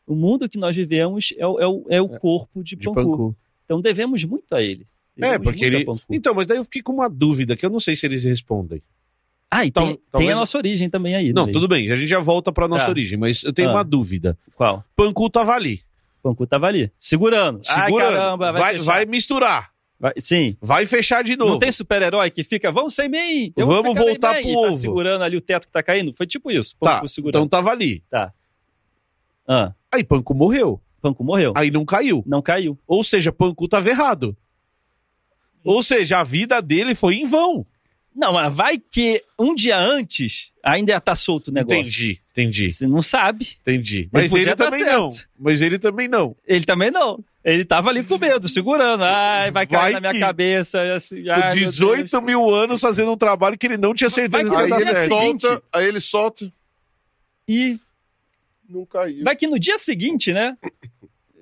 [SPEAKER 1] O mundo que nós vivemos é o, é o, é o corpo de,
[SPEAKER 3] de
[SPEAKER 1] Panku.
[SPEAKER 3] Panku.
[SPEAKER 1] Então devemos muito a ele.
[SPEAKER 3] É,
[SPEAKER 1] Devemos
[SPEAKER 3] porque
[SPEAKER 1] muito a
[SPEAKER 3] ele. Então, mas daí eu fiquei com uma dúvida que eu não sei se eles respondem.
[SPEAKER 1] Ah, e
[SPEAKER 3] tal-
[SPEAKER 1] tem,
[SPEAKER 3] talvez-
[SPEAKER 1] tem a nossa origem também aí.
[SPEAKER 3] Não,
[SPEAKER 1] daí.
[SPEAKER 3] tudo bem, a gente já volta pra nossa
[SPEAKER 1] Tá.
[SPEAKER 3] origem, mas eu tenho
[SPEAKER 1] Ah.
[SPEAKER 3] uma dúvida.
[SPEAKER 1] Qual?
[SPEAKER 3] Panku tava ali,
[SPEAKER 1] Panku tava ali, segurando. Ai,
[SPEAKER 3] segurando.
[SPEAKER 1] caramba, vai,
[SPEAKER 3] vai, vai misturar,
[SPEAKER 1] Vai- Sim.
[SPEAKER 3] vai fechar de novo.
[SPEAKER 1] Não tem super-herói que fica, vamos sem mim. eu
[SPEAKER 3] Vamos voltar
[SPEAKER 1] bem",
[SPEAKER 3] pro
[SPEAKER 1] tá
[SPEAKER 3] ovo.
[SPEAKER 1] segurando ali o teto que tá caindo. Foi tipo isso.
[SPEAKER 3] Tá,
[SPEAKER 1] Panku segurando.
[SPEAKER 3] então tava ali.
[SPEAKER 1] Ah,
[SPEAKER 3] Aí Panku morreu,
[SPEAKER 1] Panku morreu.
[SPEAKER 3] aí não caiu.
[SPEAKER 1] Não caiu.
[SPEAKER 3] Ou seja, Panku tava errado. Ou seja, a vida dele foi em vão.
[SPEAKER 1] Não, mas vai que um dia antes ainda ia estar solto o negócio.
[SPEAKER 3] Entendi, entendi,
[SPEAKER 1] Você não sabe.
[SPEAKER 3] entendi. Mas
[SPEAKER 1] podia
[SPEAKER 3] ele
[SPEAKER 1] tá
[SPEAKER 3] também
[SPEAKER 1] certo.
[SPEAKER 3] não. Mas ele também não.
[SPEAKER 1] Ele também não. Ele tava ali com medo, segurando. Ai, vai cair
[SPEAKER 3] Vai
[SPEAKER 1] na minha
[SPEAKER 3] que-
[SPEAKER 1] cabeça. Assim, ai, meu
[SPEAKER 3] 18
[SPEAKER 1] Deus.
[SPEAKER 3] mil anos fazendo um trabalho que ele não tinha certeza
[SPEAKER 1] Vai
[SPEAKER 3] que ia
[SPEAKER 4] Aí
[SPEAKER 3] dar
[SPEAKER 4] ele solta, aí ele solta,
[SPEAKER 1] E
[SPEAKER 4] não caiu.
[SPEAKER 1] vai que no dia seguinte, né?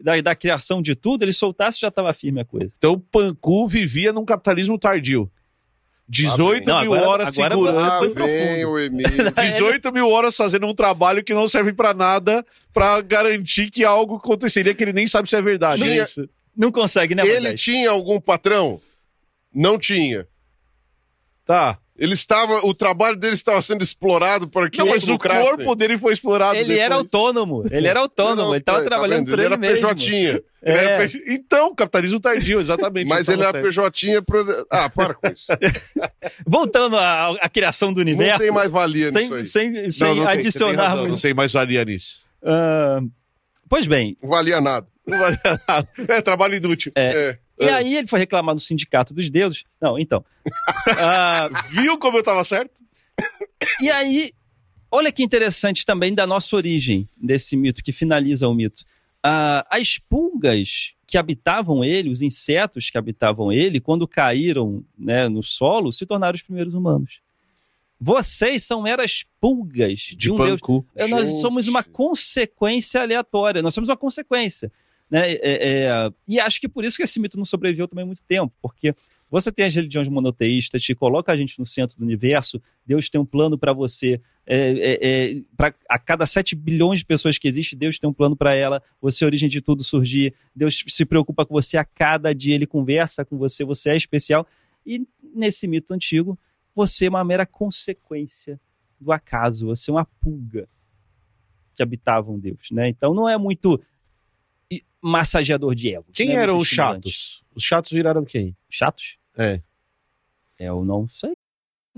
[SPEAKER 1] Da, da criação de tudo, ele soltasse já tava firme a coisa.
[SPEAKER 3] Então Panku vivia num capitalismo tardio. 18
[SPEAKER 1] Não,
[SPEAKER 3] mil
[SPEAKER 1] agora-
[SPEAKER 3] horas
[SPEAKER 1] agora-
[SPEAKER 3] segurando.
[SPEAKER 4] Ah,
[SPEAKER 1] foi
[SPEAKER 4] vem o Emílio.
[SPEAKER 3] 18 mil horas fazendo um trabalho que não serve pra nada pra garantir que algo aconteceria que ele nem sabe se é verdade.
[SPEAKER 4] Tinha-
[SPEAKER 3] É isso.
[SPEAKER 1] Não consegue, né,
[SPEAKER 4] Ele
[SPEAKER 1] Moisés?
[SPEAKER 4] tinha algum patrão? Não tinha.
[SPEAKER 3] Tá.
[SPEAKER 4] Ele estava, o trabalho dele estava sendo explorado para que
[SPEAKER 3] Não, mas o corpo dele foi explorado.
[SPEAKER 1] Ele era
[SPEAKER 3] depois.
[SPEAKER 1] autônomo. Ele era autônomo.
[SPEAKER 4] Não,
[SPEAKER 1] ele tava
[SPEAKER 4] tá- tá
[SPEAKER 1] trabalhando
[SPEAKER 4] vendo?
[SPEAKER 1] por
[SPEAKER 4] ele
[SPEAKER 1] ele,
[SPEAKER 4] era
[SPEAKER 1] mesmo.
[SPEAKER 4] PJ.
[SPEAKER 3] Ele
[SPEAKER 1] É.
[SPEAKER 3] era PJ. Então, capitalismo tardio, exatamente.
[SPEAKER 4] Mas
[SPEAKER 3] Então
[SPEAKER 4] ele era
[SPEAKER 3] tá
[SPEAKER 4] PJ. Pro... Ah, para com isso.
[SPEAKER 1] Voltando à, à criação do
[SPEAKER 4] Não
[SPEAKER 1] universo,
[SPEAKER 4] tem mais valia nisso aí.
[SPEAKER 1] sem, sem,
[SPEAKER 3] Não,
[SPEAKER 1] sem
[SPEAKER 3] não tem, você tem
[SPEAKER 1] adicionarmos.
[SPEAKER 3] Não tem mais valia nisso.
[SPEAKER 1] Ah, pois bem,
[SPEAKER 4] Não valia nada.
[SPEAKER 3] Não valia nada. É trabalho inútil.
[SPEAKER 4] É.
[SPEAKER 1] e aí ele foi reclamar no sindicato dos dedos. Não, então. Ah,
[SPEAKER 3] Viu como eu tava certo?
[SPEAKER 1] e aí olha que interessante também da nossa origem, desse mito, que finaliza o mito. Ah, as pulgas que habitavam ele, os insetos que habitavam ele, quando caíram né, no solo, se tornaram os primeiros humanos. Vocês são meras pulgas de,
[SPEAKER 3] De
[SPEAKER 1] um Deus. É, Nós somos uma consequência aleatória, nós somos uma consequência. Né? É, é, e acho que por isso que esse mito não sobreviveu também muito tempo, porque você tem as religiões monoteístas, te coloca a gente no centro do universo, Deus tem um plano para você. É, é, é, a cada 7 bilhões de pessoas que existem, Deus tem um plano para ela, você é a origem de tudo surgir, Deus se preocupa com você a cada dia, ele conversa com você, você é especial. E nesse mito antigo, você é uma mera consequência do acaso, você é uma pulga que habitava um Deus, né? Então não é muito massageador de ego.
[SPEAKER 3] Quem
[SPEAKER 1] não é
[SPEAKER 3] eram os chatos? Os chatos viraram quem?
[SPEAKER 1] Chatos?
[SPEAKER 3] É.
[SPEAKER 1] Eu não sei.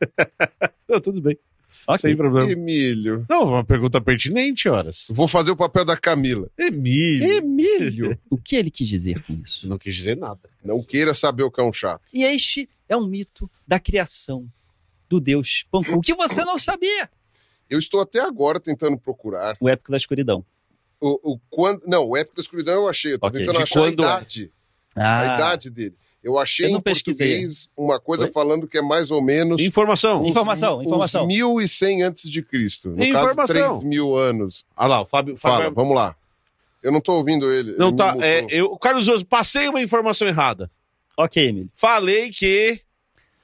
[SPEAKER 3] Não, tudo bem.
[SPEAKER 1] Ok.
[SPEAKER 3] Sem problema.
[SPEAKER 4] Emílio.
[SPEAKER 3] Não, uma pergunta pertinente, horas.
[SPEAKER 4] Vou fazer o papel da Camila.
[SPEAKER 3] Emílio.
[SPEAKER 4] Emílio.
[SPEAKER 1] O que ele quis dizer com isso?
[SPEAKER 3] Não quis dizer nada.
[SPEAKER 4] Não queira saber o que é um chato.
[SPEAKER 1] E este é um mito da criação do Deus Panku, o que você não sabia.
[SPEAKER 4] Eu estou até agora tentando procurar
[SPEAKER 1] O épico da escuridão.
[SPEAKER 4] o, o quando. Não, o época da escuridão eu achei. Eu tô
[SPEAKER 1] Ok.
[SPEAKER 4] tentando
[SPEAKER 3] De
[SPEAKER 4] achar
[SPEAKER 3] quando é?
[SPEAKER 4] a idade. A idade dele. Eu achei
[SPEAKER 1] Eu
[SPEAKER 4] em português uma coisa
[SPEAKER 1] Oi?
[SPEAKER 4] falando que é mais ou menos.
[SPEAKER 3] Informação.
[SPEAKER 1] Informação,
[SPEAKER 4] uns
[SPEAKER 1] informação.
[SPEAKER 4] 1100 antes de Cristo. No
[SPEAKER 3] Informação.
[SPEAKER 4] caso, 3 mil anos.
[SPEAKER 3] Ah lá, o Fábio.
[SPEAKER 4] Fala,
[SPEAKER 3] Fábio-
[SPEAKER 4] vamos lá. Eu não tô ouvindo ele.
[SPEAKER 3] Não
[SPEAKER 4] ele
[SPEAKER 3] tá. É, eu, Carlos Oso, passei uma informação errada.
[SPEAKER 1] Ok, Emílio.
[SPEAKER 3] Falei que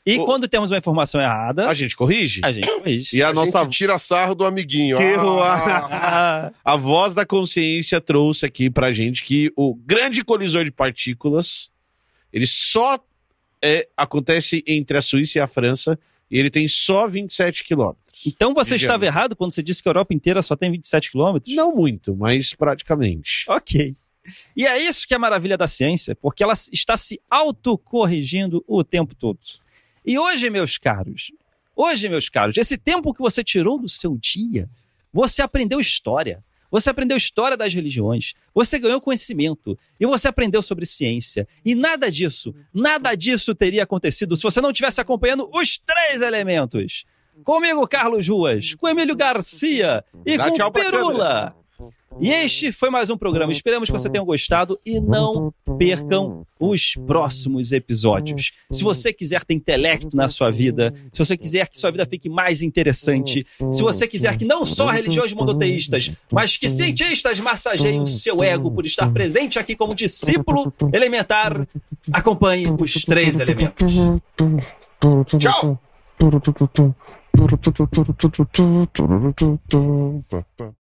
[SPEAKER 1] E
[SPEAKER 3] O-
[SPEAKER 1] quando temos uma informação errada,
[SPEAKER 3] a gente corrige.
[SPEAKER 1] a gente corrige.
[SPEAKER 3] E a,
[SPEAKER 4] A
[SPEAKER 3] nossa
[SPEAKER 4] gente tira sarro do amiguinho.
[SPEAKER 3] Que
[SPEAKER 4] Ah,
[SPEAKER 3] a voz da consciência trouxe aqui pra gente que o grande colisor de partículas ele só é, acontece entre a Suíça e a França e ele tem só 27 quilômetros.
[SPEAKER 1] então você estava
[SPEAKER 3] diâmetro.
[SPEAKER 1] errado quando você disse que a Europa inteira só tem 27 quilômetros?
[SPEAKER 3] Não muito, mas praticamente.
[SPEAKER 1] Ok. E é isso que é a maravilha da ciência, porque ela está se autocorrigindo o tempo todo. E hoje, meus caros, hoje, meus caros, esse tempo que você tirou do seu dia, você aprendeu história. Você aprendeu história das religiões, você ganhou conhecimento e você aprendeu sobre ciência. E nada disso, nada disso teria acontecido se você não tivesse acompanhando os três elementos. Comigo, Carlos Ruas, com Emílio Garcia e
[SPEAKER 3] Dá
[SPEAKER 1] com Pirula. E este foi mais um programa. Esperamos que você tenha gostado e não percam os próximos episódios. Se você quiser ter intelecto na sua vida, se você quiser que sua vida fique mais interessante, se você quiser que não só religiões monoteístas, mas que cientistas massageiem o seu ego por estar presente aqui como discípulo elementar, acompanhe os três elementos.
[SPEAKER 4] Tchau!